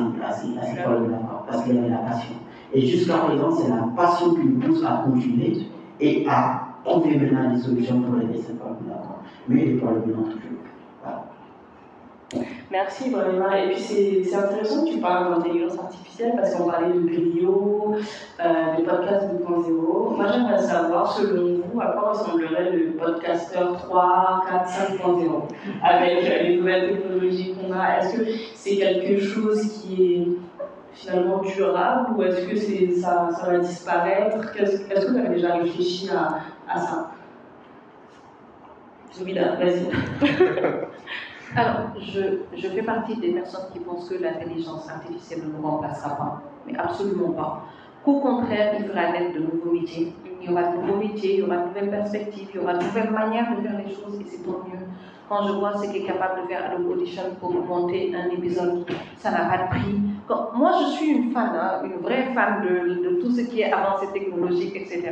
fort de parce qu'il y avait la passion. Et jusqu'à présent, c'est la passion qui nous pousse à continuer et à trouver maintenant des solutions pour aider ces problèmes-là. Mais les problèmes ont toujours. Merci vraiment. Et puis c'est intéressant que tu parles d'intelligence artificielle parce qu'on parlait de Brio, euh, de podcast 2.0. Moi j'aimerais savoir, selon vous, à quoi ressemblerait le podcasteur 3, 4, 5.0 avec les nouvelles technologies qu'on a? Est-ce que c'est quelque chose qui est finalement durable ou est-ce que ça, ça va disparaître? Est-ce que vous avez déjà réfléchi à, à ça? Zubida, vas-y. [laughs] Alors, je, je, fais partie des personnes qui pensent que l'intelligence artificielle ne nous remplacera pas, mais absolument pas. Qu'au contraire, il fera naître de nouveaux métiers. Il y aura de nouveaux métiers, il y aura de nouvelles perspectives, il y aura de nouvelles manières de faire les choses et c'est tant mieux. Quand je vois ce qu'est capable de faire Adobe Audition pour monter un épisode, ça n'a pas de prix. moi, je suis une fan, hein, une vraie fan de, de, tout ce qui est avancée technologique, etc.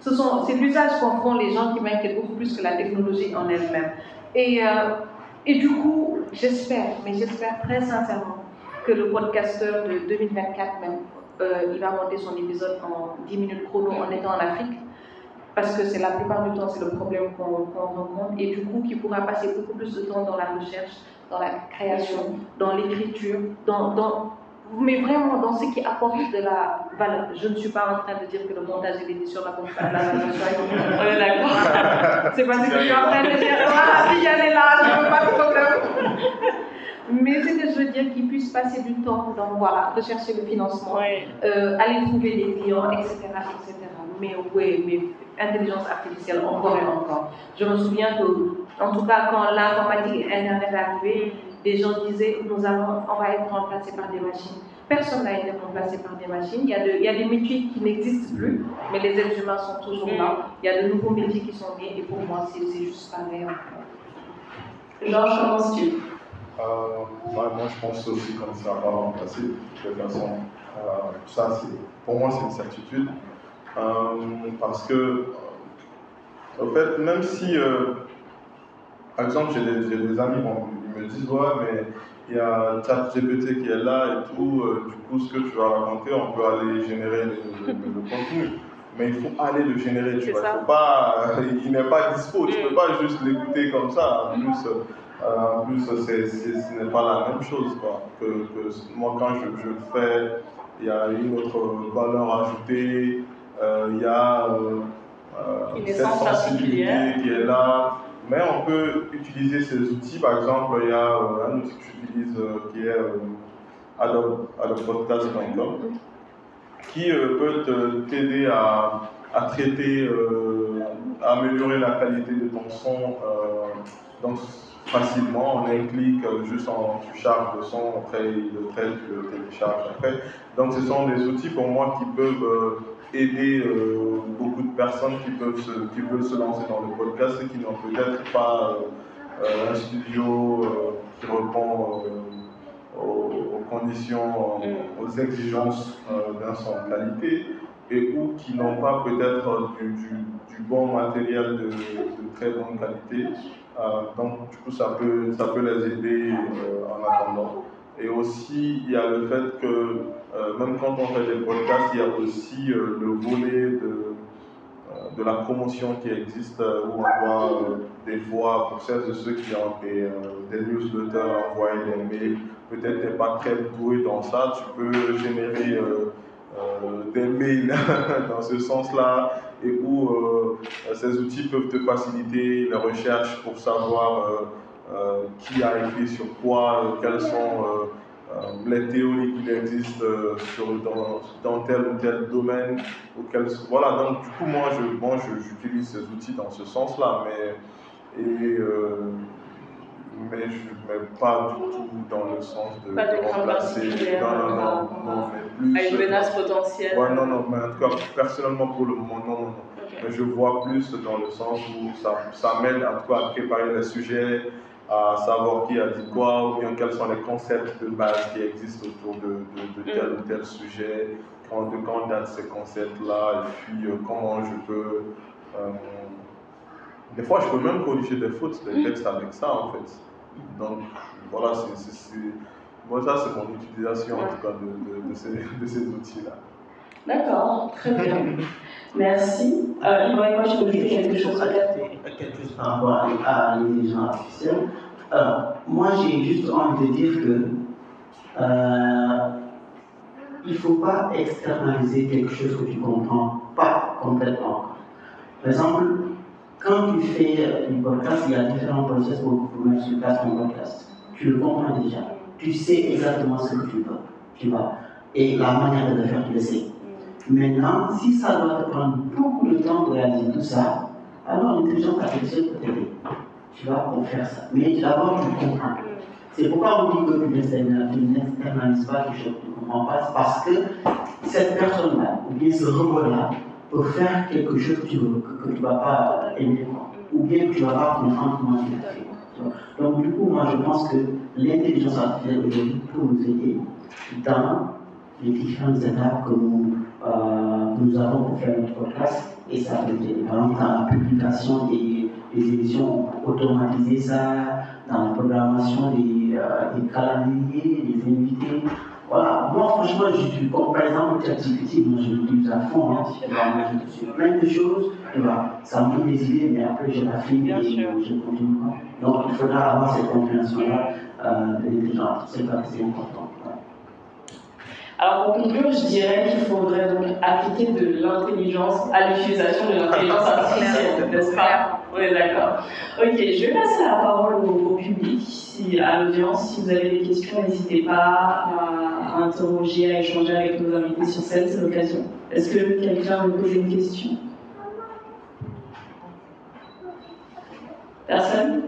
Ce c'est l'usage qu'en font les gens qui m'inquiètent beaucoup plus que la technologie en elle-même. Et euh, et du coup, j'espère, mais j'espère très sincèrement que le podcasteur de 2024 même, euh, il va monter son épisode en 10 minutes chrono en étant en Afrique. Parce que c'est la plupart du temps, c'est le problème qu'on rencontre. Et du coup, qu'il pourra passer beaucoup plus de temps dans la recherche, dans la création, dans l'écriture, dans, dans mais vraiment dans ce qui apporte de la valeur. Je ne suis pas en train de dire que le montage n'apportent pas de la valeur. [laughs] On est d'accord. C'est parce que je suis en train de dire, voilà, si elle est là, je ne veux pas de problème. Mais c'est que je veux dire qu'ils puissent passer du temps dans, voilà, rechercher le financement, euh, aller trouver des clients, etc. etc. Mais oui, mais intelligence artificielle, encore et encore. Je me souviens que, en tout cas, quand l'informatique et Internet est arrivé, des gens disaient nous allons, on va être remplacés par des machines. Personne n'a été remplacé par des machines. Il y, a il y a des métiers qui n'existent plus, mais les êtres humains sont toujours là. Il y a de nouveaux métiers qui sont nés, et pour moi, c'est juste pareil. Georges, comment tu euh, Moi, je pense aussi qu'on ne sera pas remplacé. De toute façon, euh, ça, pour moi, c'est une certitude. Euh, parce que, en fait, même si, par exemple, j'ai des, des, amis, bon, me disent ouais mais il y a ChatGPT qui est là et tout, euh, du coup ce que tu vas raconter, on peut aller générer le, contenu. Mais il faut aller le générer, tu vois. Il, faut pas, [laughs] il n'est pas dispo, tu ne peux pas juste l'écouter comme ça. En plus, euh, en plus ce n'est pas la même chose quoi, que, moi quand je, je, le fais. Il y a une autre valeur ajoutée, euh, il y a cette sensibilité qui est là. Mais on peut utiliser ces outils. Par exemple, il y a euh, un outil que j'utilise euh, qui est euh, adoptpodcast.com qui peut t'aider à, à, traiter, à améliorer la qualité de ton son facilement. A un clic, juste en, tu charges le son, après il le traite, tu le télécharges après. Donc ce sont des outils pour moi qui peuvent aider euh, beaucoup de personnes qui, peuvent se, qui veulent se lancer dans le podcast et qui n'ont peut-être pas euh, euh, un studio qui répond aux, conditions, mm. aux exigences d'un son de qualité et ou qui n'ont pas peut-être du, du, bon matériel de, de très bonne qualité. donc, du coup, ça peut, ça peut les aider en attendant. Et aussi, il y a le fait que euh, même quand on fait des podcasts, il y a aussi euh, le volet de, euh, de la promotion qui existe où on voit des fois, pour celles de ceux qui ont des, des newsletters, envoyer des mails, peut-être n'es pas très doué dans ça, tu peux générer des mails [laughs] dans ce sens-là et où ces outils peuvent te faciliter les recherches pour savoir qui a écrit sur quoi, quelles sont les théories qui existent sur, dans, dans, tel ou tel domaine. Voilà, donc du coup, moi, je, moi, j'utilise ces outils dans ce sens-là, mais, et, mais je mets pas du tout dans le sens de, pas de, remplacer. Non, non, non, non, mais plus. À une menace potentielle. Ouais, non, non, mais en tout cas, personnellement, pour le moment, non, non. Mais je vois plus dans le sens où ça, ça m'aide en tout cas à préparer les sujets, à savoir qui a dit quoi, ou bien quels sont les concepts de base qui existent autour de, de, tel ou tel sujet, quand, de quand datent ces concepts-là, et puis euh, comment je peux. Euh, des fois, je peux même corriger des fautes des textes avec ça, en fait. Donc, voilà, c'est, moi, ça, c'est mon utilisation, en tout cas, de, de ces, de ces outils-là. D'accord, très bien. Merci. Euh, moi, je voulais dire quelque chose. Quelque chose par rapport à l'intelligence artificielle. Alors, moi, j'ai juste envie de dire que euh, il ne faut pas externaliser quelque chose que tu comprends pas complètement. Par exemple, quand tu fais une podcast, il y a différents process pour, pour mettre sur place ton podcast. Tu le comprends déjà. Tu sais exactement ce que tu veux. Tu vois. Et la manière de le faire, tu le sais. Maintenant, si ça doit te prendre beaucoup de temps de réaliser tout ça, alors l'intelligence artificielle peut t'aider. Tu vas faire ça. Mais d'abord, tu comprends. C'est pourquoi on dit que tu n'externalises pas quelque chose tu ne comprends pas. parce que cette personne-là, ou bien ce robot-là, peut faire quelque chose que tu ne vas pas aimer, ou bien que tu ne vas pas comprendre comment il a fait. Donc, du coup, moi, je pense que l'intelligence artificielle aujourd'hui peut nous aider dans les différentes étapes que nous, euh, que nous avons pour faire notre podcast. Et ça peut être, par exemple, dans la publication des, des émissions, automatiser ça, dans la programmation des, euh, des calendriers, des invités. Voilà, moi franchement, j'utilise, comme par exemple ChatGPT, moi je l'utilise à fond, hein, je suis plein de choses, et voilà, ça me donne des idées, mais après je la filme et je continue. Donc il faudra avoir cette compréhension-là euh, de l'intelligence, c'est important. Alors pour conclure, je dirais qu'il faudrait donc appliquer de l'intelligence à l'utilisation de l'intelligence [laughs] artificielle, n'est-ce pas Oui, d'accord. Ok, je vais passer la parole au, public, si, à l'audience. Si vous avez des questions, n'hésitez pas à, interroger, à échanger avec nos invités sur scène, c'est l'occasion. Est-ce que quelqu'un veut poser une question? Personne?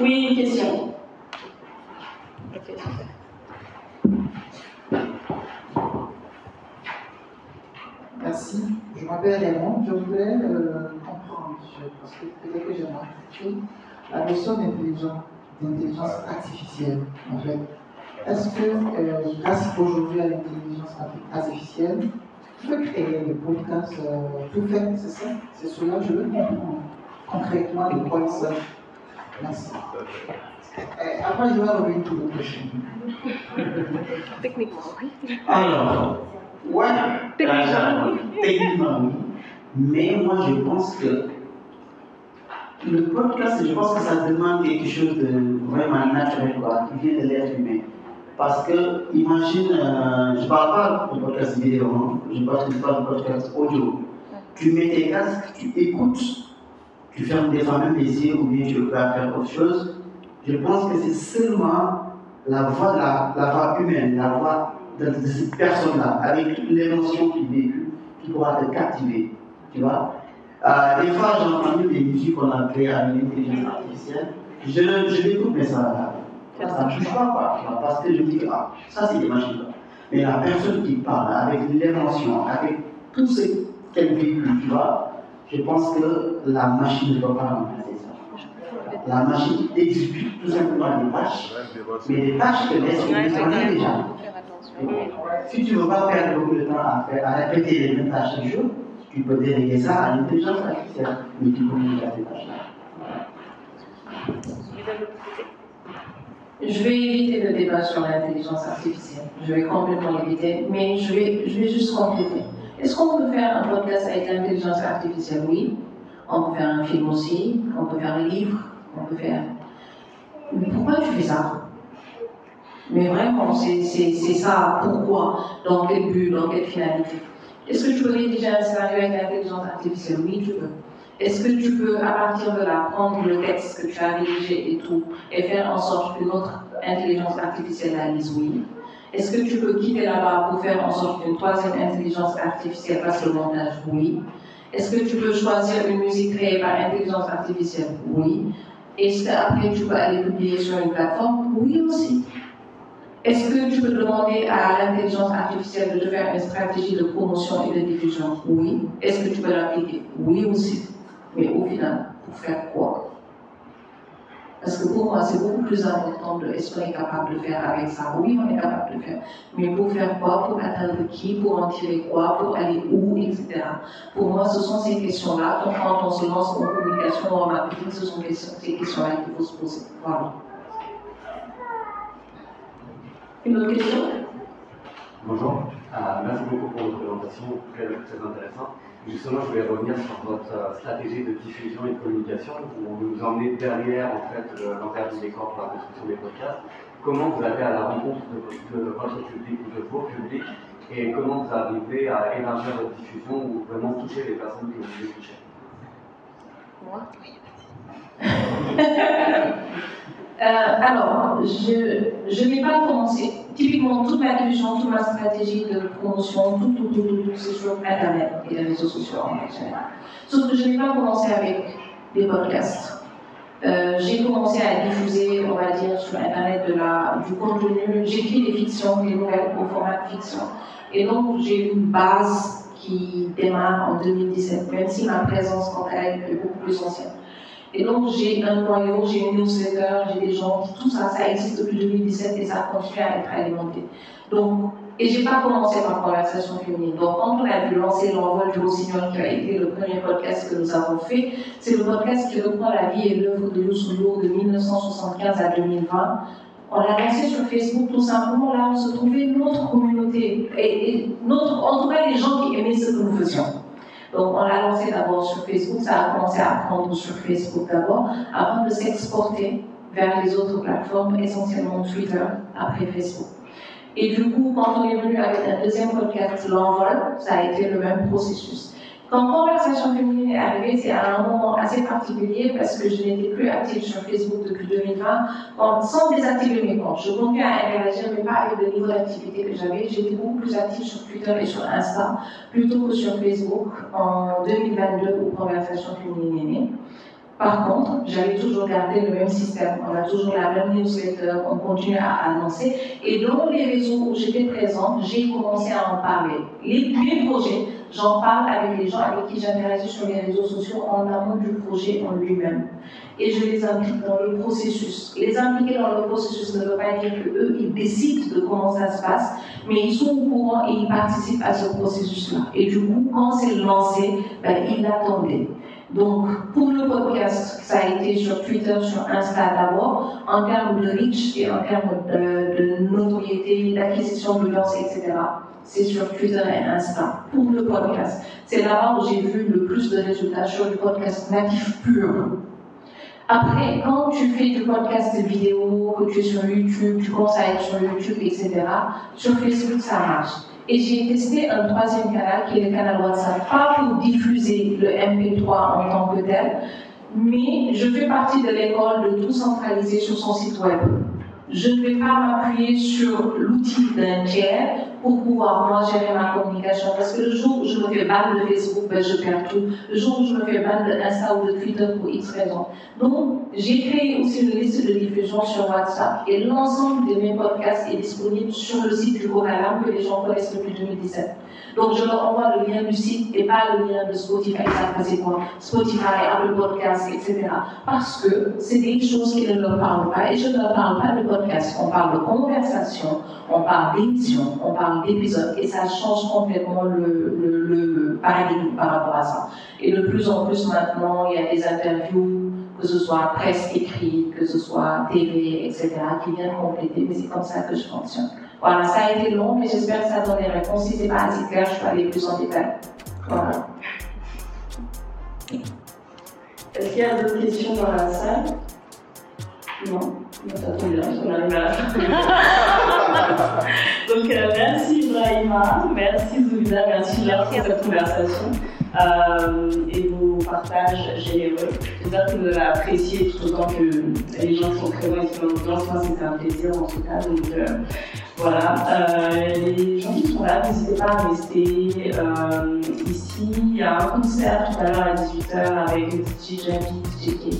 Oui, question. Merci. Je m'appelle Raymond. Je voudrais euh, comprendre, parce que peut-être que j'ai compris, la notion d'intelligence artificielle, en fait. Est-ce que, euh, grâce aujourd'hui à l'intelligence artificielle, tu peux créer des podcasts euh, tout fait, c'est ça? C'est cela, je veux comprendre concrètement de quoi il s'agit. Merci. Eh, après, je vais revenir pour l'autre chaîne. Techniquement, oui. Alors, ouais, techniquement, oui. techniquement, oui. Mais moi, je pense que le podcast, je pense que ça demande quelque chose de vraiment naturel, quoi, qui vient de l'être humain. Parce que, imagine, euh, je ne parle pas de podcast vidéo, hein. je parle de podcast audio. Tu mets tes casques, tu écoutes tu fermes des fois même les yeux ou bien tu veux faire autre chose. Je pense que c'est seulement la voix, la, voix humaine, la voix de, cette personne-là, avec toute l'émotion qu'il véhicule, qui pourra te captiver. Tu vois? Euh, Des fois, j'ai entendu des musiques qu'on a créées avec l'intelligence artificielle. Je, je l'écoute, mais ça ne touche pas, quoi, parce que je me dis ah, ça, c'est des machines. Mais la personne qui parle avec l'émotion, avec tout ce qu'elle véhicule, tu vois, je pense que la machine ne peut pas remplacer ça. La machine exécute tout simplement des tâches, mais des tâches que l'être humain déjà. Si tu ne veux pas perdre beaucoup de temps à, faire, à répéter les mêmes tâches chaque jour, tu peux déléguer ça à l'intelligence artificielle, mais tu peux faire ces tâches-là. Je vais éviter le débat sur l'intelligence artificielle. Je vais complètement l'éviter, mais je vais, je vais juste compléter. Est-ce qu'on peut faire un podcast avec l'intelligence artificielle? Oui. On peut faire un film aussi, on peut faire un livre, on peut faire. Mais pourquoi tu fais ça? Mais vraiment, c'est ça. Pourquoi? Dans quel but? Dans quelle finalité? Est-ce que tu peux rédiger un scénario avec l'intelligence artificielle? Oui, tu peux. Est-ce que tu peux, à partir de là, prendre le texte que tu as rédigé et tout, et faire en sorte que notre intelligence artificielle la lise? Oui. Est-ce que tu peux quitter là-bas pour faire en sorte qu'une troisième intelligence artificielle fasse le montage? Oui. Est-ce que tu peux choisir une musique créée par intelligence artificielle? Oui. Est-ce qu'après tu peux aller publier sur une plateforme? Oui aussi. Est-ce que tu peux demander à l'intelligence artificielle de te faire une stratégie de promotion et de diffusion? Oui. Est-ce que tu peux l'appliquer? Oui aussi. Mais au final, pour faire quoi? Parce que pour moi, c'est beaucoup plus important de est-ce qu'on est capable de faire avec ça. Oui, on est capable de faire. Mais pour faire quoi? Pour atteindre qui? Pour en tirer quoi? Pour aller où? Etc. Pour moi, ce sont ces questions-là. quand on se lance en communication en marketing, ce sont ces questions-là qu'il faut se poser. Voilà. Une autre question? Bonjour. Euh, merci beaucoup pour votre présentation, très, très intéressant. Justement, je voulais revenir sur votre euh, stratégie de diffusion et de communication. Vous nous emmenez derrière en fait l'envers du décor pour la construction des podcasts. Comment vous allez à la rencontre de, votre public ou de vos publics et comment vous arrivez à élargir votre diffusion ou vraiment toucher les personnes que vous voulez toucher Moi? [laughs] euh, alors, je, je n'ai pas commencé. Typiquement, toute ma diffusion, toute ma stratégie de promotion, tout, tout, tout, tout, c'est sur Internet et les réseaux sociaux en général. Sauf que je n'ai pas commencé avec des podcasts. Euh, j'ai commencé à diffuser, on va dire, sur Internet de la, du contenu. J'écris des fictions, des nouvelles au format de fiction. Et donc, j'ai une base qui démarre en 2017, même si ma présence, quant à elle, est beaucoup plus ancienne. Et donc, j'ai un noyau, j'ai une newsletter, j'ai des gens, tout ça, ça existe depuis 2017 et ça continue à être alimenté. Donc, et j'ai pas commencé par conversation féminine. Donc, quand on a vu lancer l'envol du Rossignol, qui a été le premier podcast que nous avons fait, c'est le podcast qui reprend la vie et l'œuvre de Youssou de 1975 à 2020. On l'a lancé sur Facebook tout simplement, là où se trouvait notre communauté, et, et notre, en tout les gens qui aimaient ce que nous faisions. Donc on l'a lancé d'abord sur Facebook, ça a commencé à prendre sur Facebook d'abord, avant de s'exporter vers les autres plateformes, essentiellement Twitter, après Facebook. Et du coup, quand on est venu avec un deuxième podcast, l'envol, ça a été le même processus. Quand Conversation féminine est arrivée, c'est à un moment assez particulier parce que je n'étais plus active sur Facebook depuis 2020, sans désactiver mes comptes. Je continuais à interagir, mais pas avec le niveau d'activité que j'avais. J'étais beaucoup plus active sur Twitter et sur Insta plutôt que sur Facebook en 2022 où Conversation féminine. Par contre, j'avais toujours gardé le même système. On a toujours la même newsletter, on continue à annoncer. Et dans les réseaux où j'étais présente, j'ai commencé à en parler. Les, mes projets, j'en parle avec les gens avec qui j'interagis sur les réseaux sociaux en amont du projet en lui-même. Et je les implique dans le processus. Les impliquer dans le processus ne veut pas dire qu'eux, ils décident de comment ça se passe, mais ils sont au courant et ils participent à ce processus-là. Et du coup, quand c'est lancé, ben, ils l'attendaient. Donc, pour le podcast, ça a été sur Twitter, sur Insta d'abord, en termes de reach et en termes de, notoriété, d'acquisition d'audience, etc. C'est sur Twitter et Insta. Pour le podcast, c'est là-bas où j'ai vu le plus de résultats sur du podcast natif pur. Après, quand tu fais du podcast vidéo, que tu es sur YouTube, tu commences à être sur YouTube, etc., sur Facebook, ça marche. Et j'ai testé un troisième canal qui est le canal WhatsApp, pas pour diffuser le MP3 en tant que tel, mais je fais partie de l'école de tout centraliser sur son site web je ne vais pas m'appuyer sur l'outil d'un tiers pour pouvoir moi gérer ma communication. Parce que le jour où je me fais ban de Facebook, ben, je perds tout. Le jour où je me fais ban d'Insta ou de Twitter pour X raisons. Donc, j'ai créé aussi une liste de diffusion sur WhatsApp et l'ensemble de mes podcasts est disponible sur le site du Coralam que les gens connaissent depuis 2017. Donc, je leur envoie le lien du site et pas le lien de Spotify. Ça, c'est quoi Spotify, Apple Podcasts, etc. Parce que c'est des choses qui ne leur parlent pas et je ne leur parle pas de podcast. On parle de conversation, on parle d'émission, on parle d'épisode et ça change complètement le, le, le paradigme par rapport à ça. Et de plus en plus maintenant, il y a des interviews que ce soit presse écrite, que ce soit TV, etc., qui viennent compléter, mais c'est comme ça que je fonctionne. Voilà, ça a été long, mais j'espère que ça donne des réponses. Si ce n'est pas assez clair, je peux aller plus en détail. Voilà. Est-ce qu'il y a d'autres questions dans la salle? Non? Ça tombe bien, on arrive à [laughs] Donc, euh, merci Ibrahima, merci Zoubida, merci Laure pour cette conversation euh, et vos partages généreux. J'espère que vous avez apprécié tout autant que les gens qui sont présents ici dans l'audience. Moi, c'était un plaisir en tout cas. Donc, euh, voilà, euh, les gens qui sont là, n'hésitez pas à rester ici. Il y a un concert tout à l'heure à 18h avec DJ Jackie, DJ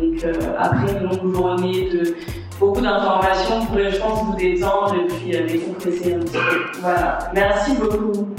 Donc après une longue journée de beaucoup d'informations, vous pourrez, je pense, vous détendre et puis décompresser un petit peu. Voilà, merci beaucoup.